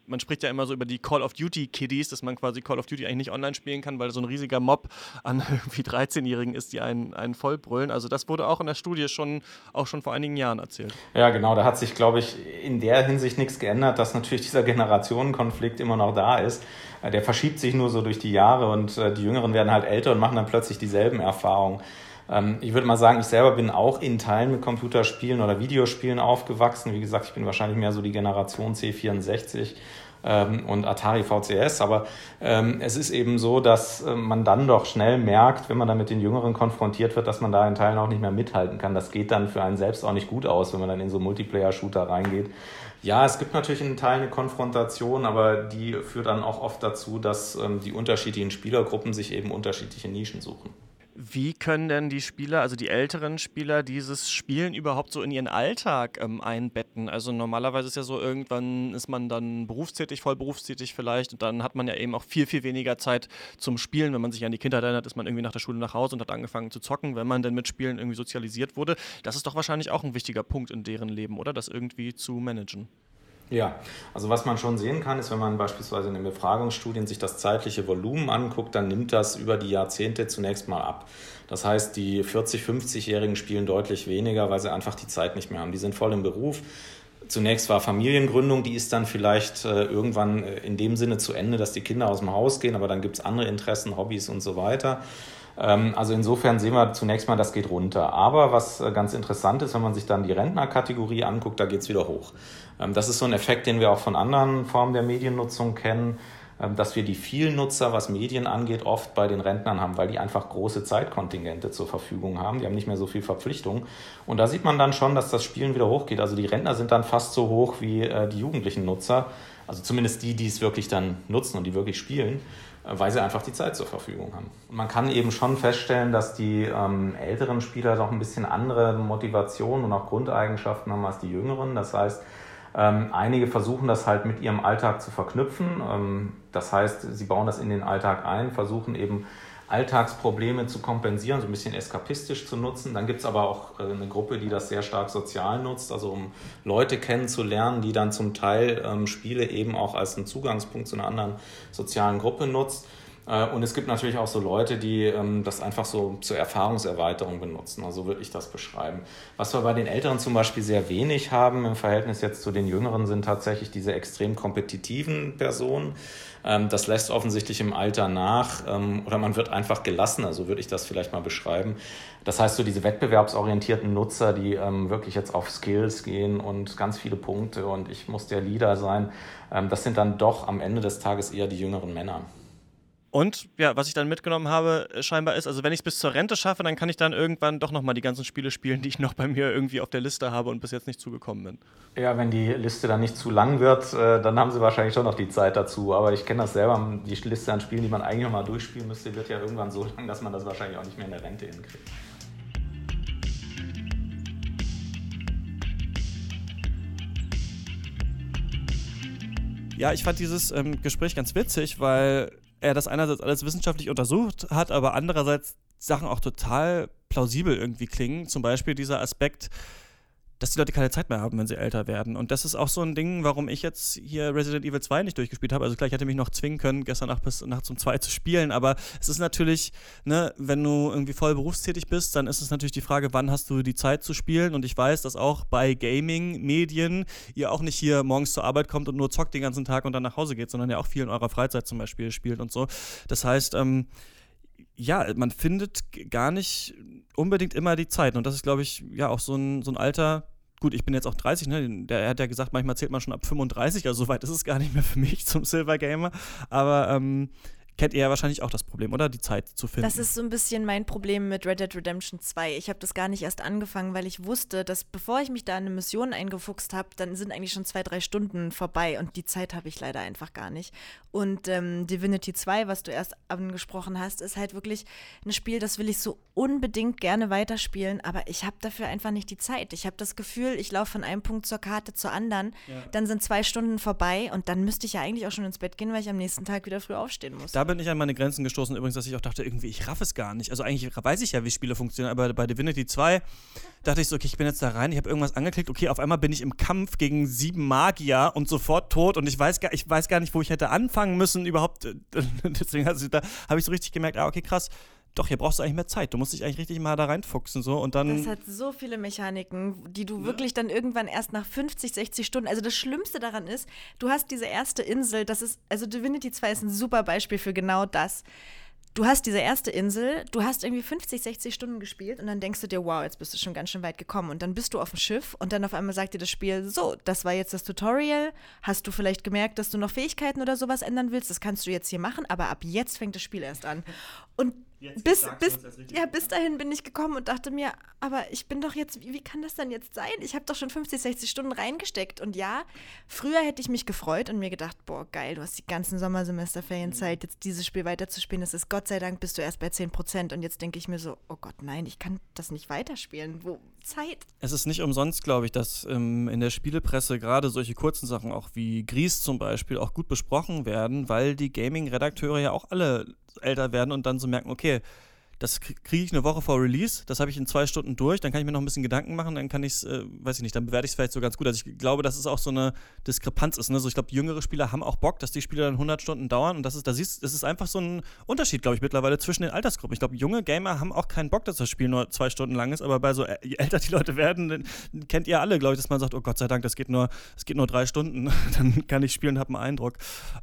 man spricht ja immer so über die Call of Duty Kiddies, dass man quasi Call of Duty eigentlich nicht online spielen kann, weil so ein riesiger Mob an [laughs] irgendwie 13-Jährigen ist, die einen, einen vollbrüllen. Also das wurde auch in der Studie schon auch schon vor einigen Jahren erzählt. Ja, genau. Da hat sich, glaube ich, in der Hinsicht nichts geändert, dass natürlich dieser Generationenkonflikt immer noch da ist. Äh, der verschiebt sich nur so durch die Jahre und äh, die Jüngeren werden halt älter und machen dann plötzlich dieselben Erfahrungen. Ähm, ich würde mal sagen, ich selber bin auch in Teilen mit Computerspielen oder Videospielen aufgewachsen. Wie gesagt, ich bin wahrscheinlich mehr so die Generation C64 ähm, und Atari VCS. Aber ähm, es ist eben so, dass äh, man dann doch schnell merkt, wenn man dann mit den Jüngeren konfrontiert wird, dass man da in Teilen auch nicht mehr mithalten kann. Das geht dann für einen selbst auch nicht gut aus, wenn man dann in so Multiplayer-Shooter reingeht. Ja, es gibt natürlich in Teilen eine Konfrontation, aber die führt dann auch oft dazu, dass ähm, die unterschiedlichen Spielergruppen sich eben unterschiedliche Nischen suchen. Wie können denn die Spieler, also die älteren Spieler, dieses Spielen überhaupt so in ihren Alltag ähm, einbetten? Also normalerweise ist ja so, irgendwann ist man dann berufstätig, voll berufstätig vielleicht und dann hat man ja eben auch viel, viel weniger Zeit zum Spielen. Wenn man sich an die Kindheit erinnert, ist man irgendwie nach der Schule nach Hause und hat angefangen zu zocken, wenn man denn mit Spielen irgendwie sozialisiert wurde. Das ist doch wahrscheinlich auch ein wichtiger Punkt in deren Leben, oder? Das irgendwie zu managen. Ja, also was man schon sehen kann, ist, wenn man beispielsweise in den Befragungsstudien sich das zeitliche Volumen anguckt, dann nimmt das über die Jahrzehnte zunächst mal ab. Das heißt, die 40-, 50-Jährigen spielen deutlich weniger, weil sie einfach die Zeit nicht mehr haben. Die sind voll im Beruf, Zunächst war Familiengründung, die ist dann vielleicht äh, irgendwann äh, in dem Sinne zu Ende, dass die Kinder aus dem Haus gehen, aber dann gibt es andere Interessen, Hobbys und so weiter. Ähm, also insofern sehen wir zunächst mal, das geht runter. Aber was äh, ganz interessant ist, wenn man sich dann die Rentnerkategorie anguckt, da geht es wieder hoch. Ähm, das ist so ein Effekt, den wir auch von anderen Formen der Mediennutzung kennen. Ähm, dass wir die vielen Nutzer, was Medien angeht, oft bei den Rentnern haben, weil die einfach große Zeitkontingente zur Verfügung haben. Die haben nicht mehr so viel Verpflichtung. Und da sieht man dann schon, dass das Spielen wieder hochgeht. Also die Rentner sind dann fast so hoch wie äh, die jugendlichen Nutzer. Also zumindest die, die es wirklich dann nutzen und die wirklich spielen, weil sie einfach die Zeit zur Verfügung haben. Und man kann eben schon feststellen, dass die ähm, älteren Spieler doch ein bisschen andere Motivationen und auch Grundeigenschaften haben als die jüngeren. Das heißt, ähm, einige versuchen das halt mit ihrem Alltag zu verknüpfen. Ähm, das heißt, sie bauen das in den Alltag ein, versuchen eben Alltagsprobleme zu kompensieren, so ein bisschen eskapistisch zu nutzen. Dann gibt es aber auch äh, eine Gruppe, die das sehr stark sozial nutzt, also um Leute kennenzulernen, die dann zum Teil ähm, Spiele eben auch als einen Zugangspunkt zu einer anderen sozialen Gruppe nutzt. Äh, und es gibt natürlich auch so Leute, die ähm, das einfach so zur Erfahrungserweiterung benutzen. Also würde ich das beschreiben. Was wir bei den Älteren zum Beispiel sehr wenig haben im Verhältnis jetzt zu den Jüngeren sind tatsächlich diese extrem kompetitiven Personen. Ähm, das lässt offensichtlich im Alter nach ähm, oder man wird einfach gelassener, so würde ich das vielleicht mal beschreiben. Das heißt, so diese wettbewerbsorientierten Nutzer, die wirklich jetzt auf Skills gehen und ganz viele Punkte und ich muss der Leader sein, das sind dann doch am Ende des Tages eher die jüngeren Männer. Und ja, was ich dann mitgenommen habe, äh, scheinbar ist, also wenn ich es bis zur Rente schaffe, dann kann ich dann irgendwann doch nochmal die ganzen Spiele spielen, die ich noch bei mir irgendwie auf der Liste habe und bis jetzt nicht zugekommen bin. Ja, wenn die Liste dann nicht zu lang wird, äh, dann haben sie wahrscheinlich schon noch die Zeit dazu. Aber ich kenne das selber, die Liste an Spielen, die man eigentlich nochmal durchspielen müsste, wird ja irgendwann so [laughs] lang, dass man das wahrscheinlich auch nicht mehr in der Rente hinkriegt. Ja, ich fand dieses ähm, Gespräch ganz witzig, weil er das einerseits alles wissenschaftlich untersucht hat, aber andererseits Sachen auch total plausibel irgendwie klingen. Zum Beispiel dieser Aspekt, dass die Leute keine Zeit mehr haben, wenn sie älter werden. Und das ist auch so ein Ding, warum ich jetzt hier Resident Evil 2 nicht durchgespielt habe. Also klar, ich hätte mich noch zwingen können, gestern Nacht bis nachts um 2 zu spielen, aber es ist natürlich, ne, wenn du irgendwie voll berufstätig bist, dann ist es natürlich die Frage, wann hast du die Zeit zu spielen? Und ich weiß, dass auch bei Gaming-Medien ihr auch nicht hier morgens zur Arbeit kommt und nur zockt den ganzen Tag und dann nach Hause geht, sondern ja auch viel in eurer Freizeit zum Beispiel spielt und so. Das heißt, ähm, ja, man findet gar nicht unbedingt immer die Zeit. Und das ist, glaube ich, ja auch so ein, so ein Alter. Gut, ich bin jetzt auch 30, ne? Der, er hat ja gesagt, manchmal zählt man schon ab 35, also so weit ist es gar nicht mehr für mich [laughs] zum Silver Gamer. Aber ähm, kennt ihr ja wahrscheinlich auch das Problem, oder? Die Zeit zu finden. Das ist so ein bisschen mein Problem mit Red Dead Redemption 2. Ich habe das gar nicht erst angefangen, weil ich wusste, dass bevor ich mich da in eine Mission eingefuchst habe, dann sind eigentlich schon zwei, drei Stunden vorbei und die Zeit habe ich leider einfach gar nicht. Und ähm, Divinity 2, was du erst angesprochen hast, ist halt wirklich ein Spiel, das will ich so unbedingt gerne weiterspielen, aber ich habe dafür einfach nicht die Zeit. Ich habe das Gefühl, ich laufe von einem Punkt zur Karte zur anderen, ja. dann sind zwei Stunden vorbei und dann müsste ich ja eigentlich auch schon ins Bett gehen, weil ich am nächsten Tag wieder früh aufstehen muss. Da bin ich an meine Grenzen gestoßen, übrigens, dass ich auch dachte, irgendwie, ich raff es gar nicht. Also eigentlich weiß ich ja, wie Spiele funktionieren, aber bei Divinity 2 dachte ich so, okay, ich bin jetzt da rein, ich habe irgendwas angeklickt, okay, auf einmal bin ich im Kampf gegen sieben Magier und sofort tot und ich weiß gar, ich weiß gar nicht, wo ich hätte anfangen müssen überhaupt. [laughs] Deswegen also, da habe ich so richtig gemerkt, ah, okay, krass, doch, hier brauchst du eigentlich mehr Zeit. Du musst dich eigentlich richtig mal da reinfuchsen so und dann. Das hat so viele Mechaniken, die du ja. wirklich dann irgendwann erst nach 50, 60 Stunden. Also das Schlimmste daran ist, du hast diese erste Insel, das ist, also Divinity 2 ist ein super Beispiel für genau das. Du hast diese erste Insel, du hast irgendwie 50, 60 Stunden gespielt und dann denkst du dir, wow, jetzt bist du schon ganz schön weit gekommen. Und dann bist du auf dem Schiff und dann auf einmal sagt dir das Spiel, so, das war jetzt das Tutorial. Hast du vielleicht gemerkt, dass du noch Fähigkeiten oder sowas ändern willst? Das kannst du jetzt hier machen, aber ab jetzt fängt das Spiel erst an. Und Jetzt bis, bis, ja, bis dahin bin ich gekommen und dachte mir, aber ich bin doch jetzt, wie, wie kann das denn jetzt sein? Ich habe doch schon 50, 60 Stunden reingesteckt. Und ja, früher hätte ich mich gefreut und mir gedacht, boah, geil, du hast die ganzen Sommersemesterferienzeit, mhm. jetzt dieses Spiel weiterzuspielen. Das ist Gott sei Dank, bist du erst bei 10 Prozent. Und jetzt denke ich mir so, oh Gott, nein, ich kann das nicht weiterspielen. Wo, Zeit. Es ist nicht umsonst, glaube ich, dass ähm, in der Spielepresse gerade solche kurzen Sachen auch wie Gries zum Beispiel auch gut besprochen werden, weil die Gaming-Redakteure ja auch alle älter werden und dann so merken, okay, das kriege ich eine Woche vor Release, das habe ich in zwei Stunden durch, dann kann ich mir noch ein bisschen Gedanken machen, dann kann ich es, äh, weiß ich nicht, dann bewerte ich es vielleicht so ganz gut. Also ich glaube, dass es auch so eine Diskrepanz ist. Ne? So, ich glaube, jüngere Spieler haben auch Bock, dass die Spiele dann 100 Stunden dauern und das ist, da siehst, das ist einfach so ein Unterschied, glaube ich, mittlerweile zwischen den Altersgruppen. Ich glaube, junge Gamer haben auch keinen Bock, dass das Spiel nur zwei Stunden lang ist, aber bei so, je älter die Leute werden, kennt ihr alle, glaube ich, dass man sagt, oh Gott sei Dank, das geht nur, das geht nur drei Stunden, [laughs] dann kann ich spielen und habe einen Eindruck.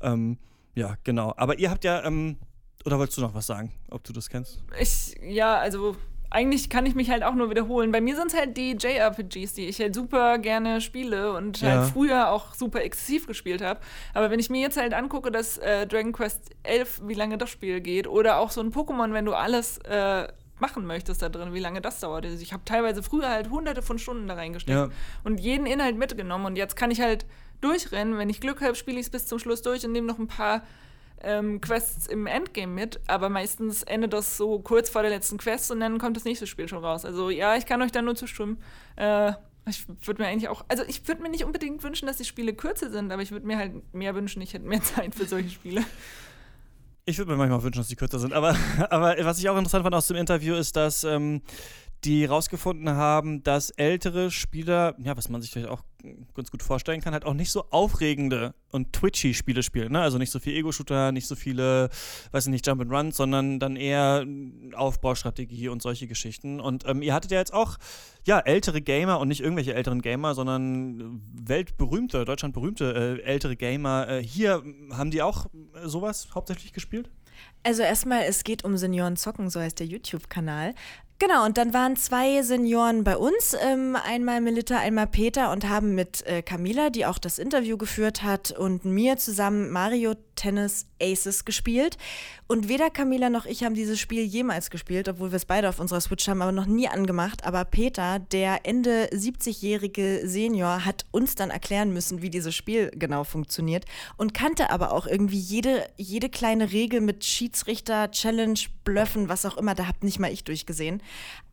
Ähm, ja, genau. Aber ihr habt ja, ähm, oder wolltest du noch was sagen, ob du das kennst? Ich, ja, also eigentlich kann ich mich halt auch nur wiederholen. Bei mir sind es halt die JRPGs, die ich halt super gerne spiele und halt ja. halt früher auch super exzessiv gespielt habe. Aber wenn ich mir jetzt halt angucke, dass äh, Dragon Quest 11, wie lange das Spiel geht, oder auch so ein Pokémon, wenn du alles äh, machen möchtest da drin, wie lange das dauert. Also ich habe teilweise früher halt hunderte von Stunden da reingesteckt ja. und jeden Inhalt mitgenommen und jetzt kann ich halt durchrennen. Wenn ich Glück habe, spiele ich es bis zum Schluss durch und nehme noch ein paar ähm, Quests im Endgame mit, aber meistens endet das so kurz vor der letzten Quest und dann kommt das nächste Spiel schon raus. Also ja, ich kann euch da nur zustimmen. Äh, ich würde mir eigentlich auch, also ich würde mir nicht unbedingt wünschen, dass die Spiele kürzer sind, aber ich würde mir halt mehr wünschen, ich hätte mehr [laughs] Zeit für solche Spiele. Ich würde mir manchmal wünschen, dass die kürzer sind. Aber, [laughs] aber was ich auch interessant fand aus dem Interview ist, dass ähm, die rausgefunden haben, dass ältere Spieler, ja, was man sich vielleicht auch ganz gut vorstellen kann, halt auch nicht so aufregende und twitchy Spiele spielen. Ne? Also nicht so viel Ego-Shooter, nicht so viele, weiß ich nicht, Jump and Runs, sondern dann eher Aufbaustrategie und solche Geschichten. Und ähm, ihr hattet ja jetzt auch, ja, ältere Gamer und nicht irgendwelche älteren Gamer, sondern weltberühmte, deutschlandberühmte äh, ältere Gamer. Äh, hier haben die auch sowas hauptsächlich gespielt? Also erstmal, es geht um Senioren zocken, so heißt der YouTube-Kanal. Genau, und dann waren zwei Senioren bei uns, ähm, einmal Melita, einmal Peter, und haben mit äh, Camila, die auch das Interview geführt hat, und mir zusammen Mario Tennis Aces gespielt. Und weder Camila noch ich haben dieses Spiel jemals gespielt, obwohl wir es beide auf unserer Switch haben, aber noch nie angemacht. Aber Peter, der Ende 70-jährige Senior, hat uns dann erklären müssen, wie dieses Spiel genau funktioniert und kannte aber auch irgendwie jede, jede kleine Regel mit Schiedsrichter, Challenge, Blöffen, was auch immer. Da habt nicht mal ich durchgesehen.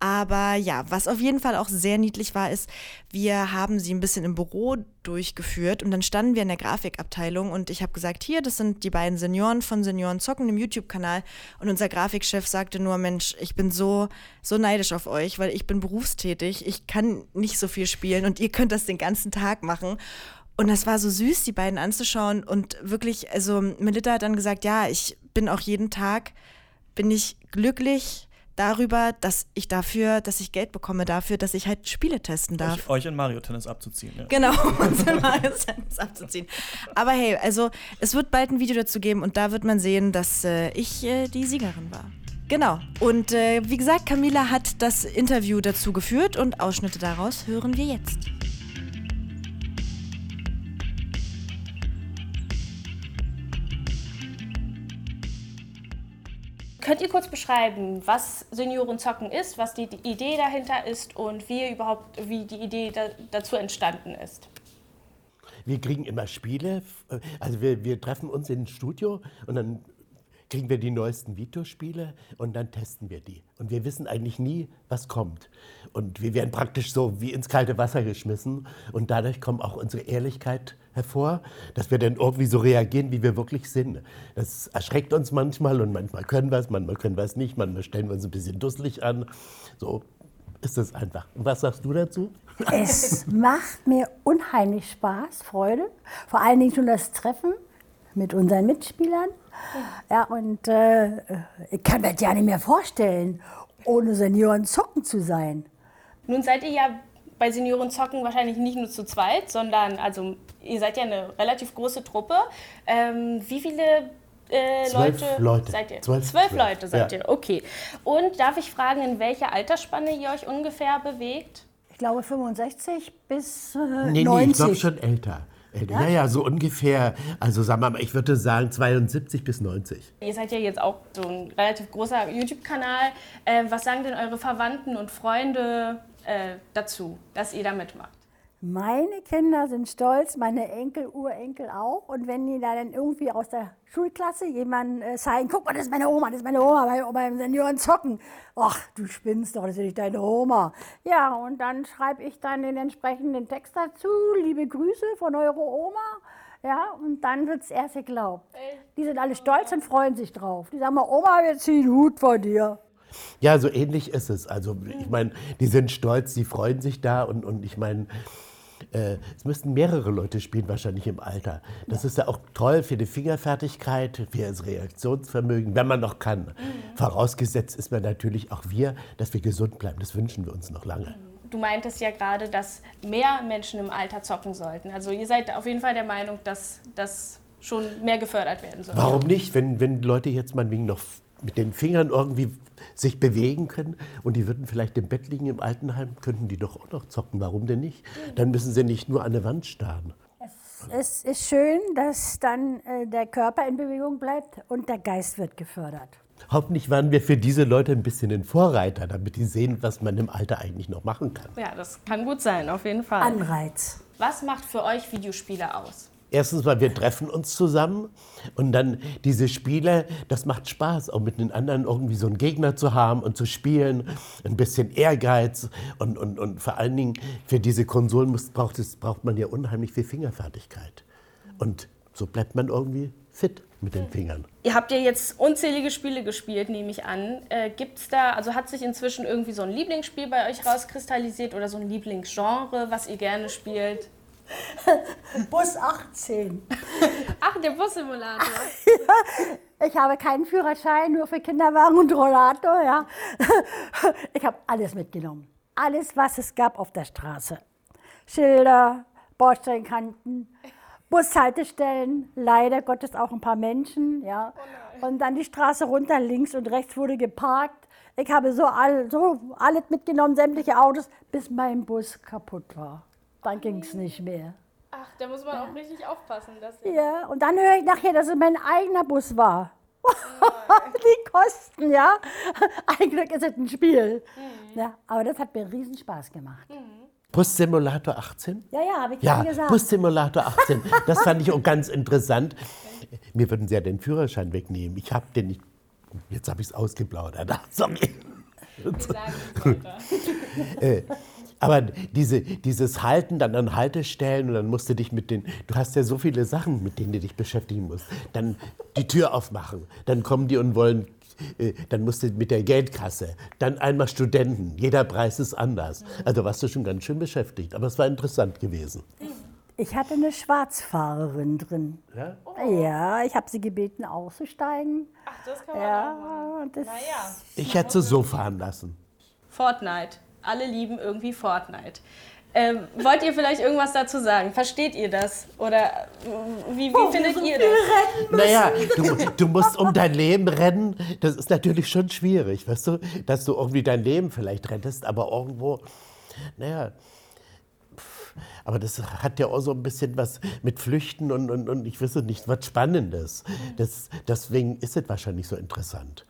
Aber ja, was auf jeden Fall auch sehr niedlich war, ist, wir haben sie ein bisschen im Büro durchgeführt und dann standen wir in der Grafikabteilung und ich habe gesagt, hier, das sind die beiden Senioren von Senioren Zocken im YouTube-Kanal und unser Grafikchef sagte nur, Mensch, ich bin so, so neidisch auf euch, weil ich bin berufstätig, ich kann nicht so viel spielen und ihr könnt das den ganzen Tag machen. Und das war so süß, die beiden anzuschauen und wirklich, also Melita hat dann gesagt, ja, ich bin auch jeden Tag, bin ich glücklich, darüber, dass ich dafür, dass ich Geld bekomme dafür, dass ich halt Spiele testen darf. Euch, euch in Mario Tennis abzuziehen. Ja. Genau, [laughs] uns in Mario Tennis abzuziehen. Aber hey, also es wird bald ein Video dazu geben und da wird man sehen, dass äh, ich äh, die Siegerin war. Genau. Und äh, wie gesagt, Camila hat das Interview dazu geführt und Ausschnitte daraus hören wir jetzt. Könnt ihr kurz beschreiben, was Seniorenzocken ist, was die, Idee dahinter ist und wie überhaupt, wie die Idee da, dazu entstanden ist? Wir kriegen immer Spiele, also wir, wir treffen uns in ein Studio und dann kriegen wir die neuesten Videospiele und dann testen wir die. Und wir wissen eigentlich nie, was kommt. Und wir werden praktisch so wie ins kalte Wasser geschmissen. Und dadurch kommt auch unsere Ehrlichkeit hervor, dass wir dann irgendwie so reagieren, wie wir wirklich sind. Das erschreckt uns manchmal und manchmal können wir es, manchmal können wir es nicht, manchmal stellen wir uns ein bisschen dusselig an. So ist es einfach. Und was sagst du dazu? Es macht mir unheimlich Spaß, Freude. Vor allen Dingen schon das Treffen mit unseren Mitspielern. Ja, und äh, ich kann mir das ja nicht mehr vorstellen, ohne Senioren zocken zu sein. Nun seid ihr ja bei Senioren zocken wahrscheinlich nicht nur zu zweit, sondern also ihr seid ja eine relativ große Truppe. Ähm, wie viele äh, Leute, Leute, seid ihr? Zwölf, Zwölf Leute seid ja. ihr, okay. Und darf ich fragen, in welcher Altersspanne ihr euch ungefähr bewegt? Ich glaube 65 bis äh, nee, 90. Nee, ich glaube schon älter. Ja? ja, ja, so ungefähr. Also sagen wir mal, ich würde sagen 72 bis 90. Ihr seid ja jetzt auch so ein relativ großer YouTube-Kanal. Äh, was sagen denn eure Verwandten und Freunde äh, dazu, dass ihr da mitmacht? Meine Kinder sind stolz, meine Enkel, Urenkel auch. Und wenn die da dann irgendwie aus der Schulklasse jemanden äh, zeigen, guck mal, das ist meine Oma, das ist meine Oma bei, beim Senioren zocken. Ach, du spinnst doch, das ist nicht deine Oma. Ja, und dann schreibe ich dann den entsprechenden Text dazu. Liebe Grüße von eurer Oma. Ja, und dann wird es erst geglaubt. Die sind alle stolz und freuen sich drauf. Die sagen mal, Oma, wir ziehen Hut vor dir. Ja, so ähnlich ist es. Also ich meine, die sind stolz, die freuen sich da und, und ich meine, äh, es müssten mehrere Leute spielen, wahrscheinlich im Alter. Das ist ja auch toll für die Fingerfertigkeit, für das Reaktionsvermögen, wenn man noch kann. Vorausgesetzt ist man natürlich auch wir, dass wir gesund bleiben. Das wünschen wir uns noch lange. Du meintest ja gerade, dass mehr Menschen im Alter zocken sollten. Also ihr seid auf jeden Fall der Meinung, dass das schon mehr gefördert werden soll. Warum nicht, wenn, wenn Leute jetzt meinetwegen noch mit den Fingern irgendwie sich bewegen können und die würden vielleicht im Bett liegen im Altenheim, könnten die doch auch noch zocken. Warum denn nicht? Dann müssen sie nicht nur an der Wand starren. Es ist schön, dass dann äh, der Körper in Bewegung bleibt und der Geist wird gefördert. Hoffentlich waren wir für diese Leute ein bisschen ein Vorreiter, damit die sehen, was man im Alter eigentlich noch machen kann. Ja, das kann gut sein, auf jeden Fall. Anreiz. Was macht für euch Videospiele aus? Erstens mal, wir treffen uns zusammen und dann diese Spiele, das macht Spaß, auch mit den anderen irgendwie so einen Gegner zu haben und zu spielen, ein bisschen Ehrgeiz und, und, und vor allen Dingen für diese Konsolen muss, braucht, es, braucht man ja unheimlich viel Fingerfertigkeit. Und so bleibt man irgendwie fit mit den Fingern. Ihr habt ja jetzt unzählige Spiele gespielt, nehme ich an. Äh, gibt's da, also hat sich inzwischen irgendwie so ein Lieblingsspiel bei euch rauskristallisiert oder so ein Lieblingsgenre, was ihr gerne spielt? [laughs] Bus 18. Ach, der Bussimulator. [laughs] Ich habe keinen Führerschein, nur für Kinderwagen und Rollator. Ja. [laughs] Ich habe alles mitgenommen. Alles, was es gab auf der Straße. Schilder, Bordsteinkanten, Bushaltestellen, leider Gottes auch ein paar Menschen. Ja. Und dann die Straße runter, links und rechts wurde geparkt. Ich habe so, all, so alles mitgenommen, sämtliche Autos, bis mein Bus kaputt war. Dann ging es nicht mehr. Ach, da muss man auch richtig aufpassen. Dass Ja, und dann höre ich nachher, dass es mein eigener Bus war. [laughs] Die Kosten, ja. [laughs] Ein Glück ist es ein Spiel. Ja, aber das hat mir riesen Spaß gemacht. Bussimulator 18? Ja, ja, habe ich Ja, schon gesagt. Bussimulator 18. [laughs] Das fand ich auch ganz interessant. Mir würden sie ja den Führerschein wegnehmen. Ich habe den nicht. Jetzt habe ich es ausgeplaudert. Sorry. Äh, Aber diese, dieses Halten dann an Haltestellen und dann musst du dich mit den, du hast ja so viele Sachen, mit denen du dich beschäftigen musst. Dann die Tür aufmachen, dann kommen die und wollen, äh, dann musst du mit der Geldkasse, dann einmal Studenten, jeder Preis ist anders. Also warst du schon ganz schön beschäftigt, aber es war interessant gewesen. Ich hatte eine Schwarzfahrerin drin. Ja? Ja, ich habe sie gebeten, auszusteigen. Ach, das kann man auch Ja, und das, Naja. Ich hätte sie so fahren lassen. Fortnite. Alle lieben irgendwie Fortnite. Ähm, wollt ihr vielleicht irgendwas dazu sagen? Versteht ihr das? Oder äh, wie, wie findet ihr das? Naja, du, du musst um dein Leben rennen. Das ist natürlich schon schwierig, weißt du, dass du irgendwie dein Leben vielleicht rettest, aber irgendwo, naja. pff, Aber das hat ja auch so ein bisschen was mit Flüchten und, und, und ich wüsste nicht, was Spannendes. Das, deswegen ist es wahrscheinlich so interessant.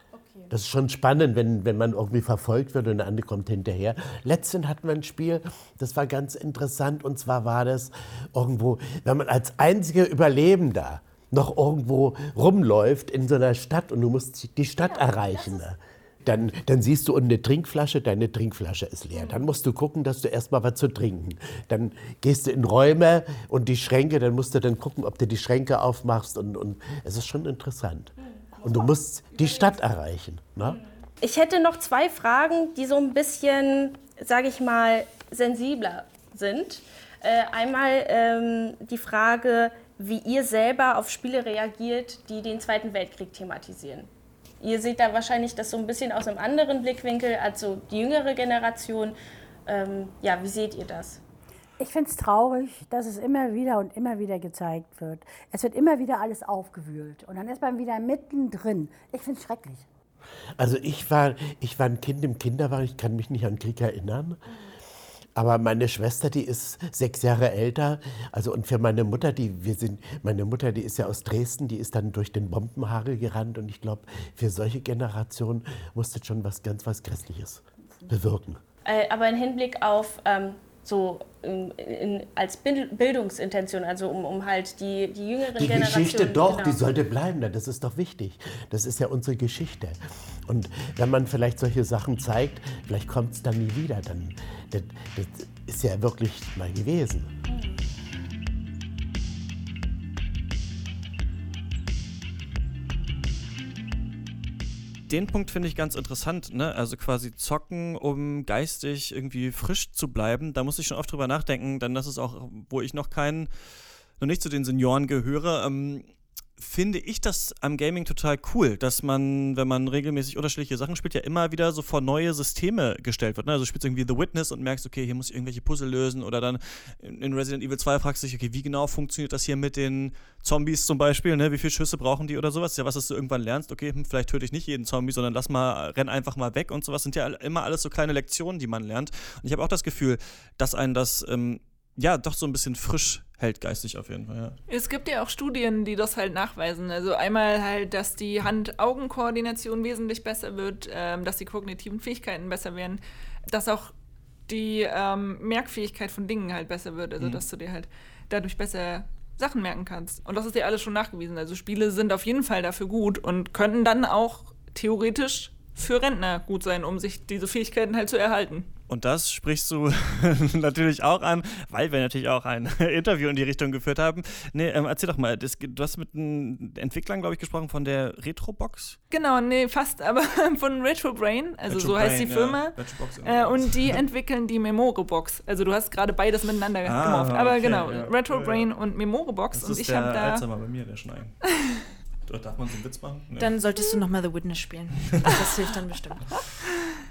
Das ist schon spannend, wenn, wenn man irgendwie verfolgt wird und der andere kommt hinterher. Letztens hatten wir ein Spiel, das war ganz interessant. Und zwar war das irgendwo, wenn man als einziger Überlebender noch irgendwo rumläuft in so einer Stadt und du musst die Stadt erreichen. ne? Dann, dann siehst du unten eine Trinkflasche, deine Trinkflasche ist leer. Dann musst du gucken, dass du erstmal was zu trinken. Dann gehst du in Räume und die Schränke, dann musst du dann gucken, ob du die Schränke aufmachst. Und, und es ist schon interessant. Und du musst die Stadt erreichen. Ne? Ich hätte noch zwei Fragen, die so ein bisschen, sage ich mal, sensibler sind. Äh, einmal ähm, die Frage, wie ihr selber auf Spiele reagiert, die den Zweiten Weltkrieg thematisieren. Ihr seht da wahrscheinlich das so ein bisschen aus einem anderen Blickwinkel als so die jüngere Generation. Ähm, ja, wie seht ihr das? Ich finde es traurig, dass es immer wieder und immer wieder gezeigt wird. Es wird immer wieder alles aufgewühlt und dann ist man wieder mittendrin. Ich finde es schrecklich. Also ich war, ich war ein Kind im Kinderwagen, ich kann mich nicht an Krieg erinnern. Aber meine Schwester, die ist sechs Jahre älter. Also und für meine Mutter, die wir sind, meine Mutter, die ist ja aus Dresden, die ist dann durch den Bombenhagel gerannt. Und ich glaube, für solche Generationen musste schon was ganz was Grässliches bewirken. Äh, aber im Hinblick auf ähm, so in, in, als Bild- Bildungsintention, also um, um halt die, die jüngeren Die Generationen. Geschichte doch, genau. die sollte bleiben, das ist doch wichtig. Das ist ja unsere Geschichte. Und wenn man vielleicht solche Sachen zeigt, vielleicht kommt es dann nie wieder. Dann, das, das ist ja wirklich mal gewesen. Den Punkt finde ich ganz interessant, ne? Also quasi zocken, um geistig irgendwie frisch zu bleiben. Da muss ich schon oft drüber nachdenken, denn das ist auch, wo ich noch keinen, noch nicht zu den Senioren gehöre. Ähm, finde ich das am Gaming total cool, dass man, wenn man regelmäßig unterschiedliche Sachen spielt, ja immer wieder so vor neue Systeme gestellt wird. Ne? Also du spielst irgendwie The Witness und merkst, okay, hier muss ich irgendwelche Puzzle lösen oder dann in Resident Evil 2 fragst du dich, okay, wie genau funktioniert das hier mit den Zombies zum Beispiel, ne? wie viele Schüsse brauchen die oder sowas? Ja, was, dass du irgendwann lernst, okay, hm, vielleicht töte ich nicht jeden Zombie, sondern lass mal, renn einfach mal weg und sowas. Sind ja immer alles so kleine Lektionen, die man lernt. Und ich habe auch das Gefühl, dass einen das ähm, ja doch so ein bisschen frisch hält geistig auf jeden Fall. Ja. Es gibt ja auch Studien, die das halt nachweisen. Also einmal halt, dass die Hand-Augen-Koordination wesentlich besser wird, ähm, dass die kognitiven Fähigkeiten besser werden, dass auch die ähm, Merkfähigkeit von Dingen halt besser wird. Also mhm. dass du dir halt dadurch besser Sachen merken kannst. Und das ist ja alles schon nachgewiesen. Also Spiele sind auf jeden Fall dafür gut und könnten dann auch theoretisch für Rentner gut sein, um sich diese Fähigkeiten halt zu erhalten. Und das sprichst du [laughs] natürlich auch an, weil wir natürlich auch ein [laughs] Interview in die Richtung geführt haben. Nee, ähm, erzähl doch mal, das, du hast mit den Entwicklern, glaube ich, gesprochen von der Retrobox? Genau, nee, fast, [laughs] aber von Retrobrain, also Retro so Brain, heißt die Firma. Ja. Äh, und die entwickeln die Memorebox. Also du hast gerade beides miteinander ah, gemorft. Aber okay, genau, ja. Retrobrain ja. und Memorebox. Das und ich habe da. Alzheimer bei mir, der Schneiden. Darf man so einen Witz machen? Nee. Dann solltest du nochmal The Witness spielen. [laughs] Das hilft dann bestimmt. [laughs]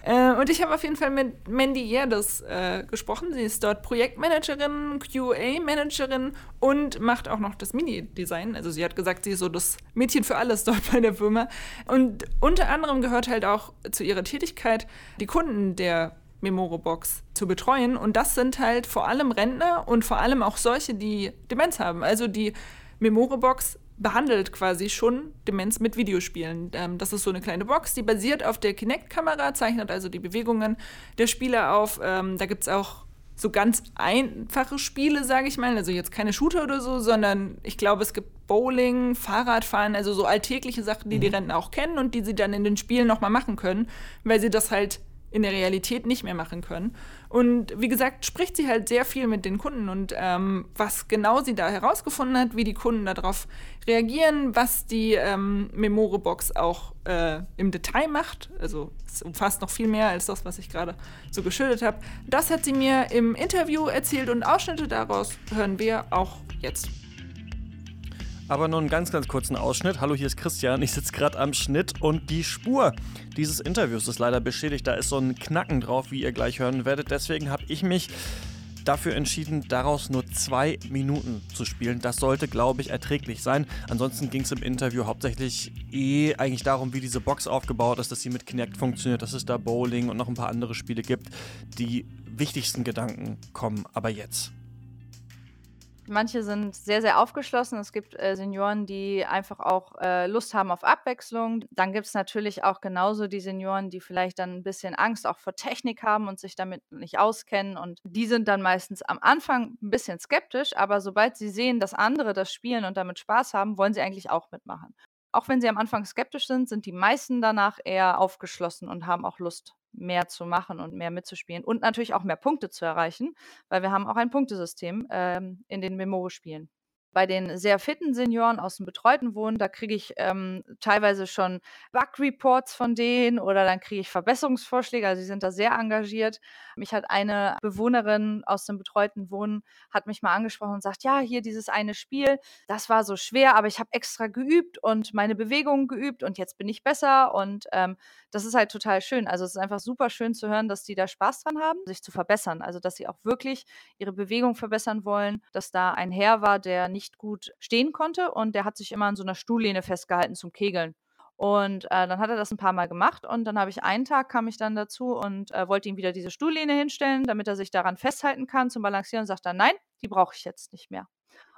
Äh, und ich habe auf jeden Fall mit Mandy Yerdes äh, gesprochen. Sie ist dort Projektmanagerin, QA-Managerin und macht auch noch das Mini-Design. Also sie hat gesagt, sie ist so das Mädchen für alles dort bei der Firma. Und unter anderem gehört halt auch zu ihrer Tätigkeit, die Kunden der Memoro-Box zu betreuen. Und das sind halt vor allem Rentner und vor allem auch solche, die Demenz haben. Also die Memoro-Box behandelt quasi schon Demenz mit Videospielen. Ähm, das ist so eine kleine Box, die basiert auf der Kinect-Kamera, zeichnet also die Bewegungen der Spieler auf. Ähm, da gibt es auch so ganz einfache Spiele, sage ich mal. Also jetzt keine Shooter oder so, sondern ich glaube, es gibt Bowling, Fahrradfahren, also so alltägliche Sachen, die mhm. die Rentner auch kennen und die sie dann in den Spielen nochmal machen können, weil sie das halt in der Realität nicht mehr machen können. Und wie gesagt, spricht sie halt sehr viel mit den Kunden und ähm, was genau sie da herausgefunden hat, wie die Kunden darauf reagieren, was die ähm, Memore-Box auch äh, im Detail macht. Also es umfasst noch viel mehr als das, was ich gerade so geschildert habe. Das hat sie mir im Interview erzählt und Ausschnitte daraus hören wir auch jetzt. Aber nur einen ganz, ganz kurzen Ausschnitt. Hallo, hier ist Christian. Ich sitze gerade am Schnitt und die Spur dieses Interviews ist leider beschädigt. Da ist so ein Knacken drauf, wie ihr gleich hören werdet. Deswegen habe ich mich dafür entschieden, daraus nur zwei Minuten zu spielen. Das sollte, glaube ich, erträglich sein. Ansonsten ging es im Interview hauptsächlich eh eigentlich darum, wie diese Box aufgebaut ist, dass sie mit Kinect funktioniert, dass es da Bowling und noch ein paar andere Spiele gibt. Die wichtigsten Gedanken kommen aber jetzt. Manche sind sehr, sehr aufgeschlossen. Es gibt äh, Senioren, die einfach auch äh, Lust haben auf Abwechslung. Dann gibt es natürlich auch genauso die Senioren, die vielleicht dann ein bisschen Angst auch vor Technik haben und sich damit nicht auskennen. Und die sind dann meistens am Anfang ein bisschen skeptisch, aber sobald sie sehen, dass andere das spielen und damit Spaß haben, wollen sie eigentlich auch mitmachen. Auch wenn sie am Anfang skeptisch sind, sind die meisten danach eher aufgeschlossen und haben auch Lust mehr zu machen und mehr mitzuspielen und natürlich auch mehr Punkte zu erreichen, weil wir haben auch ein Punktesystem ähm, in den Memore-Spielen. Bei den sehr fitten Senioren aus dem betreuten Wohnen, da kriege ich ähm, teilweise schon Bug-Reports von denen oder dann kriege ich Verbesserungsvorschläge. Also sie sind da sehr engagiert. Mich hat eine Bewohnerin aus dem betreuten Wohnen hat mich mal angesprochen und sagt, ja, hier dieses eine Spiel, das war so schwer, aber ich habe extra geübt und meine Bewegungen geübt und jetzt bin ich besser und ähm, das ist halt total schön. Also es ist einfach super schön zu hören, dass die da Spaß dran haben, sich zu verbessern. Also dass sie auch wirklich ihre Bewegung verbessern wollen, dass da ein Herr war, der nicht gut stehen konnte und der hat sich immer an so einer Stuhllehne festgehalten zum Kegeln. Und äh, dann hat er das ein paar Mal gemacht und dann habe ich einen Tag kam ich dann dazu und äh, wollte ihm wieder diese Stuhllehne hinstellen, damit er sich daran festhalten kann zum Balancieren und sagt dann, nein, die brauche ich jetzt nicht mehr.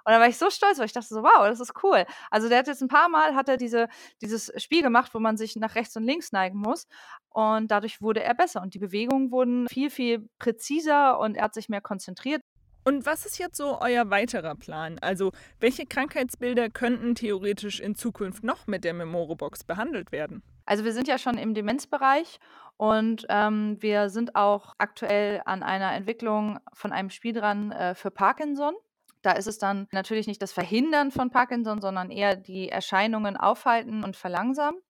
Und dann war ich so stolz, weil ich dachte so, wow, das ist cool. Also der hat jetzt ein paar Mal hat er diese, dieses Spiel gemacht, wo man sich nach rechts und links neigen muss. Und dadurch wurde er besser. Und die Bewegungen wurden viel, viel präziser und er hat sich mehr konzentriert. Und was ist jetzt so euer weiterer Plan? Also, welche Krankheitsbilder könnten theoretisch in Zukunft noch mit der Memorobox behandelt werden? Also, wir sind ja schon im Demenzbereich und ähm, wir sind auch aktuell an einer Entwicklung von einem Spiel dran äh, für Parkinson. Da ist es dann natürlich nicht das Verhindern von Parkinson, sondern eher die Erscheinungen aufhalten und verlangsamen.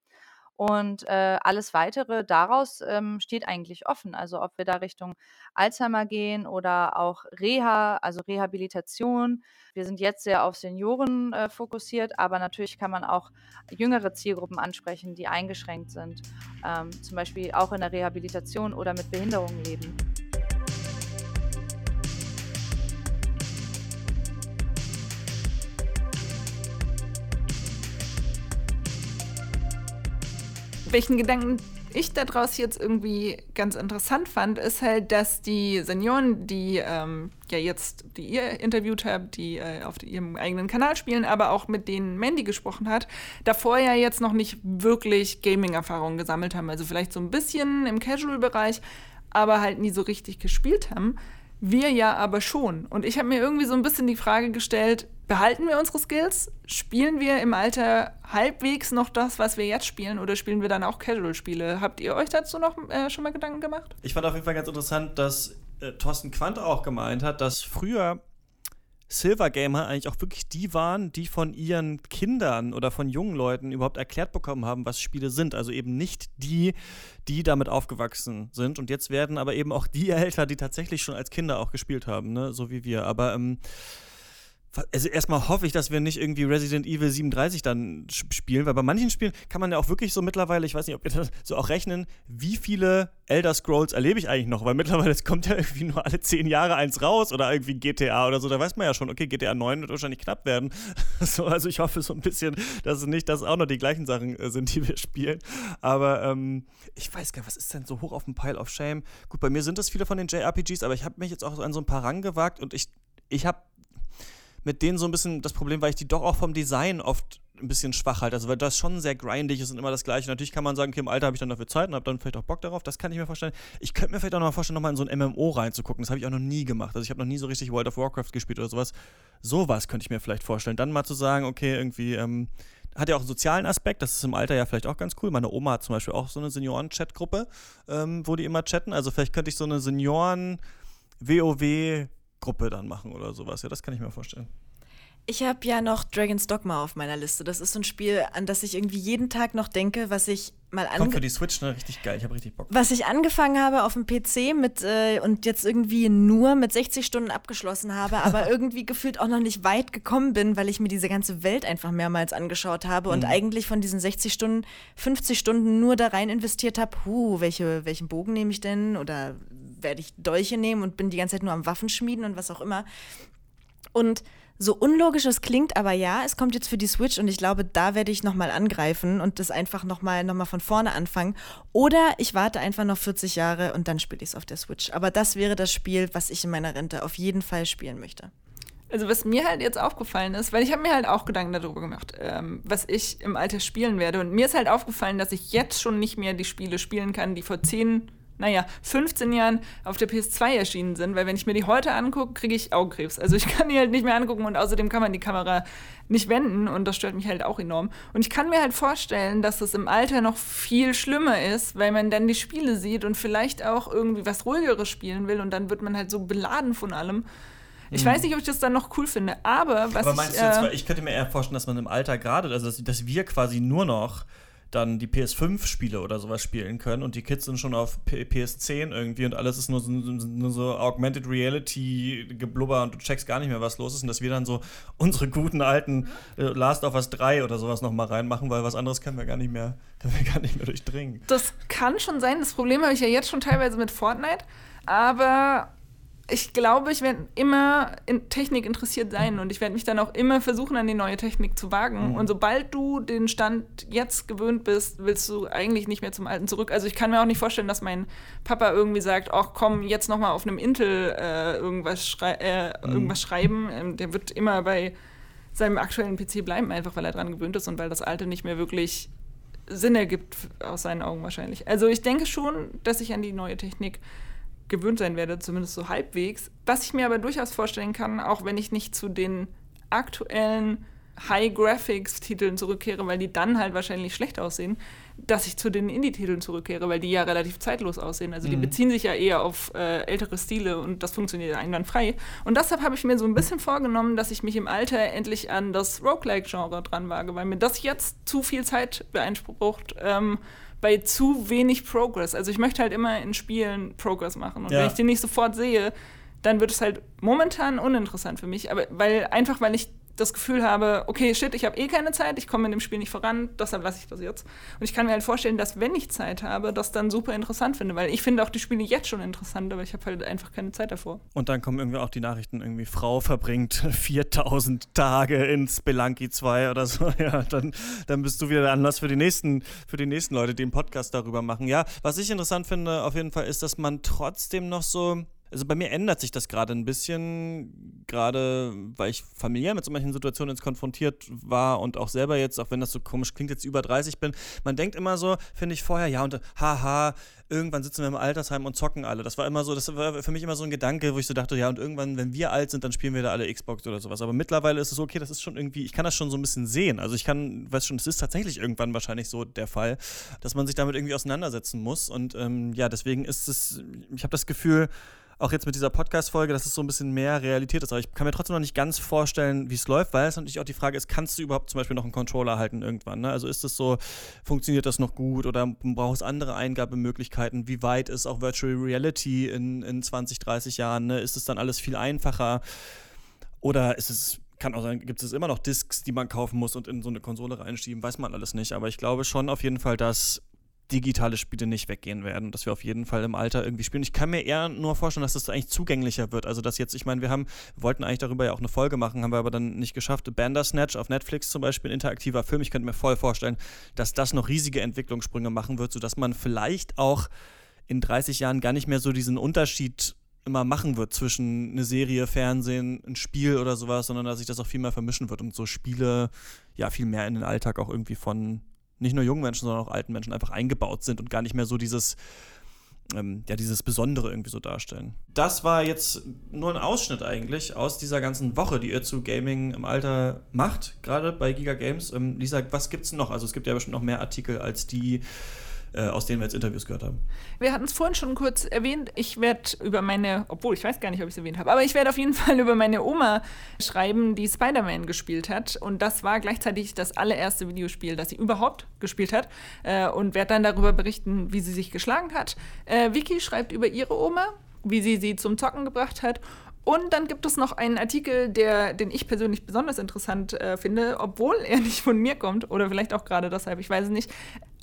Und äh, alles weitere daraus ähm, steht eigentlich offen. Also ob wir da Richtung Alzheimer gehen oder auch Reha, also Rehabilitation. Wir sind jetzt sehr auf Senioren äh, fokussiert, aber natürlich kann man auch jüngere Zielgruppen ansprechen, die eingeschränkt sind. Ähm, zum Beispiel auch in der Rehabilitation oder mit Behinderungen leben. Welchen Gedanken ich daraus jetzt irgendwie ganz interessant fand, ist halt, dass die Senioren, die ähm, ja jetzt, die ihr interviewt habt, die äh, auf ihrem eigenen Kanal spielen, aber auch mit denen Mandy gesprochen hat, davor ja jetzt noch nicht wirklich Gaming-Erfahrungen gesammelt haben. Also vielleicht so ein bisschen im Casual-Bereich, aber halt nie so richtig gespielt haben. Wir ja aber schon. Und ich habe mir irgendwie so ein bisschen die Frage gestellt, behalten wir unsere Skills? Spielen wir im Alter halbwegs noch das, was wir jetzt spielen, oder spielen wir dann auch Casual-Spiele? Habt ihr euch dazu noch äh, schon mal Gedanken gemacht? Ich fand auf jeden Fall ganz interessant, dass äh, Thorsten Quandt auch gemeint hat, dass früher Silver Gamer eigentlich auch wirklich die waren, die von ihren Kindern oder von jungen Leuten überhaupt erklärt bekommen haben, was Spiele sind. Also eben nicht die, die damit aufgewachsen sind. Und jetzt werden aber eben auch die [laughs] älter, die tatsächlich schon als Kinder auch gespielt haben, ne? so wie wir. Aber ähm, also erstmal hoffe ich, dass wir nicht irgendwie Resident Evil 37 dann spielen, weil bei manchen Spielen kann man ja auch wirklich so mittlerweile, ich weiß nicht, ob wir [laughs] das so auch rechnen, wie viele Elder Scrolls erlebe ich eigentlich noch, weil mittlerweile es kommt ja irgendwie nur alle zehn Jahre eins raus oder irgendwie GTA oder so, da weiß man ja schon, okay, GTA 9 wird wahrscheinlich knapp werden. [laughs] so, also ich hoffe so ein bisschen, dass es nicht, dass es auch noch die gleichen Sachen äh, sind, die wir spielen. Aber ähm, ich weiß gar nicht, was ist denn so hoch auf dem Pile of Shame? Gut, bei mir sind das viele von den JRPGs, aber ich habe mich jetzt auch an so ein paar rangewagt und ich, ich habe mit denen so ein bisschen das Problem, weil ich die doch auch vom Design oft ein bisschen schwach halte. Also, weil das schon sehr grindig ist und immer das Gleiche. Natürlich kann man sagen, okay, im Alter habe ich dann dafür Zeit und habe dann vielleicht auch Bock darauf. Das kann ich mir vorstellen. Ich könnte mir vielleicht auch noch mal vorstellen, nochmal in so ein MMO reinzugucken. Das habe ich auch noch nie gemacht. Also, ich habe noch nie so richtig World of Warcraft gespielt oder sowas. Sowas könnte ich mir vielleicht vorstellen. Dann mal zu sagen, okay, irgendwie, ähm, hat ja auch einen sozialen Aspekt, das ist im Alter ja vielleicht auch ganz cool. Meine Oma hat zum Beispiel auch so eine Senioren-Chat-Gruppe, ähm, wo die immer chatten. Also vielleicht könnte ich so eine Senioren-WoW-Gruppe dann machen oder sowas. Ja, das kann ich mir vorstellen. Ich habe ja noch Dragon's Dogma auf meiner Liste. Das ist so ein Spiel, an das ich irgendwie jeden Tag noch denke, was ich mal Kommt für die Switch, ne? Richtig geil. Ich habe richtig Bock. Was ich angefangen habe auf dem PC mit äh, und jetzt irgendwie nur mit 60 Stunden abgeschlossen habe, [laughs] aber irgendwie gefühlt auch noch nicht weit gekommen bin, weil ich mir diese ganze Welt einfach mehrmals angeschaut habe und mhm. eigentlich von diesen 60 Stunden 50 Stunden nur da rein investiert habe. Huh, welche, welchen Bogen nehme ich denn? Oder werde ich Dolche nehmen und bin die ganze Zeit nur am Waffenschmieden und was auch immer. Und so unlogisch es klingt, aber ja, es kommt jetzt für die Switch und ich glaube, da werde ich nochmal angreifen und das einfach nochmal noch mal von vorne anfangen. Oder ich warte einfach noch 40 Jahre und dann spiele ich es auf der Switch. Aber das wäre das Spiel, was ich in meiner Rente auf jeden Fall spielen möchte. Also was mir halt jetzt aufgefallen ist, weil ich habe mir halt auch Gedanken darüber gemacht, ähm, was ich im Alter spielen werde. Und mir ist halt aufgefallen, dass ich jetzt schon nicht mehr die Spiele spielen kann, die vor 10 naja, 15 Jahren auf der PS2 erschienen sind, weil wenn ich mir die heute angucke, kriege ich Augenkrebs. Also ich [laughs] kann die halt nicht mehr angucken und außerdem kann man die Kamera nicht wenden und das stört mich halt auch enorm. Und ich kann mir halt vorstellen, dass es im Alter noch viel schlimmer ist, weil man dann die Spiele sieht und vielleicht auch irgendwie was ruhigeres spielen will und dann wird man halt so beladen von allem. Ich mhm. weiß nicht, ob ich das dann noch cool finde, aber was aber meinst ich, du jetzt, äh, ich könnte mir eher vorstellen, dass man im Alter gerade, also dass, dass wir quasi nur noch dann die PS5-Spiele oder sowas spielen können und die Kids sind schon auf P PS10 irgendwie und alles ist nur so, nur so Augmented Reality geblubber und du checkst gar nicht mehr, was los ist und dass wir dann so unsere guten alten äh, Last of Us 3 oder sowas nochmal reinmachen, weil was anderes können wir gar nicht mehr, können wir gar nicht mehr durchdringen. Das kann schon sein. Das Problem habe ich ja jetzt schon teilweise mit Fortnite, aber ich glaube, ich werde immer in Technik interessiert sein und ich werde mich dann auch immer versuchen, an die neue Technik zu wagen. Mhm. Und sobald du den Stand jetzt gewöhnt bist, willst du eigentlich nicht mehr zum Alten zurück. Also ich kann mir auch nicht vorstellen, dass mein Papa irgendwie sagt, ach komm, jetzt noch mal auf einem Intel äh, irgendwas, schrei äh, mhm. irgendwas schreiben. Ähm, der wird immer bei seinem aktuellen PC bleiben, einfach weil er dran gewöhnt ist und weil das Alte nicht mehr wirklich Sinn ergibt, aus seinen Augen wahrscheinlich. Also ich denke schon, dass ich an die neue Technik gewöhnt sein werde, zumindest so halbwegs. Was ich mir aber durchaus vorstellen kann, auch wenn ich nicht zu den aktuellen High-Graphics-Titeln zurückkehre, weil die dann halt wahrscheinlich schlecht aussehen, dass ich zu den Indie-Titeln zurückkehre, weil die ja relativ zeitlos aussehen. Also die Mhm. beziehen sich ja eher auf äh, ältere Stile und das funktioniert einwandfrei. Und deshalb habe ich mir so ein bisschen vorgenommen, dass ich mich im Alter endlich an das Roguelike-Genre dran wage, weil mir das jetzt zu viel Zeit beansprucht. Ähm, bei zu wenig Progress. Also ich möchte halt immer in Spielen Progress machen. Und Ja. wenn ich den nicht sofort sehe, dann wird es halt momentan uninteressant für mich. Aber weil einfach weil ich das Gefühl habe, okay, shit, ich habe eh keine Zeit, ich komme in dem Spiel nicht voran, deshalb lasse ich das jetzt. Und ich kann mir halt vorstellen, dass wenn ich Zeit habe, das dann super interessant finde, weil ich finde auch die Spiele jetzt schon interessant, aber ich habe halt einfach keine Zeit davor. Und dann kommen irgendwie auch die Nachrichten, irgendwie Frau verbringt [laughs] 4000 Tage in Spelunky 2 oder so. [laughs] Ja, dann, dann bist du wieder der Anlass für die, nächsten, für die nächsten Leute, die einen Podcast darüber machen. Ja, was ich interessant finde auf jeden Fall ist, dass man trotzdem noch so also bei mir ändert sich das gerade ein bisschen, gerade weil ich familiär mit so manchen Situationen jetzt konfrontiert war und auch selber jetzt, auch wenn das so komisch klingt, jetzt über 30 bin. Man denkt immer so, finde ich vorher, ja, und haha, irgendwann sitzen wir im Altersheim und zocken alle. Das war immer so, das war für mich immer so ein Gedanke, wo ich so dachte, ja, und irgendwann, wenn wir alt sind, dann spielen wir da alle Xbox oder sowas. Aber mittlerweile ist es so, okay, das ist schon irgendwie, ich kann das schon so ein bisschen sehen. Also ich kann, weiß schon, es ist tatsächlich irgendwann wahrscheinlich so der Fall, dass man sich damit irgendwie auseinandersetzen muss. Und ähm, ja, deswegen ist es, ich habe das Gefühl, auch jetzt mit dieser Podcast-Folge, dass es so ein bisschen mehr Realität ist. Aber ich kann mir trotzdem noch nicht ganz vorstellen, wie es läuft, weil es natürlich auch die Frage ist, kannst du überhaupt zum Beispiel noch einen Controller halten irgendwann? Ne? Also ist es so, funktioniert das noch gut oder brauchst andere Eingabemöglichkeiten? Wie weit ist auch Virtual Reality in, in 20, 30 Jahren? Ne? Ist es dann alles viel einfacher? Oder ist es kann auch sein, gibt es immer noch Discs, die man kaufen muss und in so eine Konsole reinschieben, weiß man alles nicht. Aber ich glaube schon auf jeden Fall, dass digitale Spiele nicht weggehen werden, dass wir auf jeden Fall im Alter irgendwie spielen. Ich kann mir eher nur vorstellen, dass das eigentlich zugänglicher wird. Also dass jetzt, ich meine, wir haben, wollten eigentlich darüber ja auch eine Folge machen, haben wir aber dann nicht geschafft. Bandersnatch auf Netflix zum Beispiel, ein interaktiver Film. Ich könnte mir voll vorstellen, dass das noch riesige Entwicklungssprünge machen wird, sodass man vielleicht auch in 30 Jahren gar nicht mehr so diesen Unterschied immer machen wird zwischen eine Serie, Fernsehen, ein Spiel oder sowas, sondern dass sich das auch viel mehr vermischen wird und so Spiele ja viel mehr in den Alltag auch irgendwie von nicht nur jungen Menschen, sondern auch alten Menschen einfach eingebaut sind und gar nicht mehr so dieses, ähm, ja, dieses Besondere irgendwie so darstellen. Das war jetzt nur ein Ausschnitt eigentlich aus dieser ganzen Woche, die ihr zu Gaming im Alter macht, gerade bei Giga Games. Ähm, Lisa, was gibt's noch? Also es gibt ja bestimmt noch mehr Artikel als die, aus denen wir jetzt Interviews gehört haben. Wir hatten es vorhin schon kurz erwähnt. Ich werde über meine, obwohl ich weiß gar nicht, ob ich es erwähnt habe, aber ich werde auf jeden [laughs] Fall über meine Oma schreiben, die Spider-Man gespielt hat. Und das war gleichzeitig das allererste Videospiel, das sie überhaupt gespielt hat. Äh, und werde dann darüber berichten, wie sie sich geschlagen hat. Äh, Vicky schreibt über ihre Oma, wie sie sie zum Zocken gebracht hat. Und dann gibt es noch einen Artikel, der, den ich persönlich besonders interessant äh, finde, obwohl er nicht von mir kommt oder vielleicht auch gerade deshalb, ich weiß es nicht.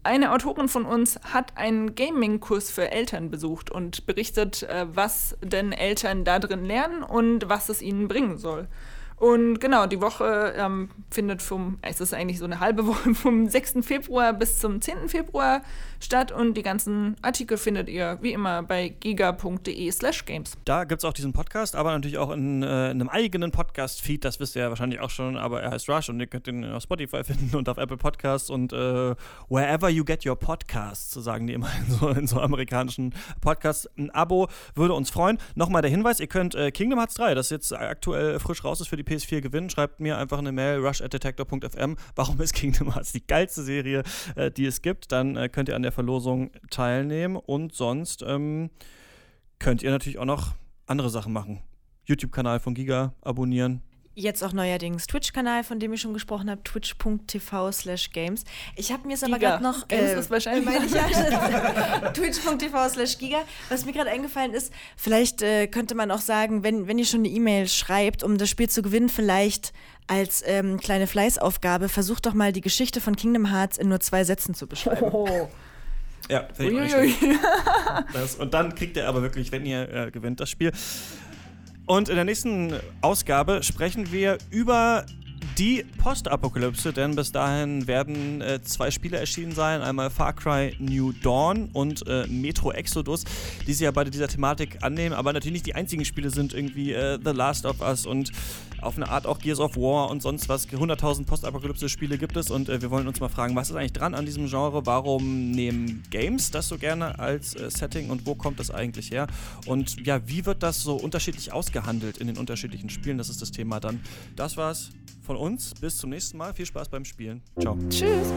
Eine Autorin von uns hat einen Gaming-Kurs für Eltern besucht und berichtet, äh, was denn Eltern da drin lernen und was es ihnen bringen soll. Und genau, die Woche ähm, findet vom, es ist eigentlich so eine halbe [laughs] Woche, vom 6. Februar bis zum 10. Februar statt und die ganzen Artikel findet ihr wie immer bei giga.de slash games. Da gibt es auch diesen Podcast, aber natürlich auch in, äh, in einem eigenen Podcast-Feed, das wisst ihr ja wahrscheinlich auch schon, aber er heißt Rush und ihr könnt ihn auf Spotify [laughs] finden und auf Apple Podcasts und äh, wherever you get your podcasts, sagen die immer in so, in so amerikanischen Podcasts. Ein Abo würde uns freuen. Nochmal der Hinweis, ihr könnt äh, Kingdom Hearts 3, das jetzt aktuell frisch raus ist für die PS4 gewinnen, schreibt mir einfach eine Mail, rush.detector.fm. Warum ist Kingdom Hearts die geilste Serie, äh, die es gibt? Dann äh, könnt ihr an der Verlosung teilnehmen und sonst ähm, könnt ihr natürlich auch noch andere Sachen machen. YouTube-Kanal von Giga abonnieren. Jetzt auch neuerdings Twitch-Kanal, von dem ich schon gesprochen habe, twitch.tv slash games. Ich habe mir es aber gerade noch... Games ist wahrscheinlich- [laughs] ja. [laughs] twitch.tv slash giga. Was mir gerade eingefallen ist, vielleicht äh, könnte man auch sagen, wenn, wenn ihr schon eine E-Mail schreibt, um das Spiel zu gewinnen, vielleicht als ähm, kleine Fleißaufgabe, versucht doch mal die Geschichte von Kingdom Hearts in nur zwei Sätzen zu beschreiben. Ja, finde ich Uiuiui. schlecht. [laughs] Das, und dann kriegt ihr aber wirklich, wenn ihr äh, gewinnt, das Spiel. Und in der nächsten Ausgabe sprechen wir über die Postapokalypse, denn bis dahin werden äh, zwei Spiele erschienen sein: einmal Far Cry New Dawn und äh, Metro Exodus, die sich ja beide dieser Thematik annehmen, aber natürlich nicht die einzigen Spiele sind, irgendwie äh, The Last of Us und auf eine Art auch Gears of War und sonst was. 100.000 Postapokalypse-Spiele gibt es und äh, wir wollen uns mal fragen, was ist eigentlich dran an diesem Genre? Warum nehmen Games das so gerne als äh, Setting und wo kommt das eigentlich her? Und ja, wie wird das so unterschiedlich ausgehandelt in den unterschiedlichen Spielen? Das ist das Thema dann. Das war's von uns. Bis zum nächsten Mal. Viel Spaß beim Spielen. Ciao. Tschüss.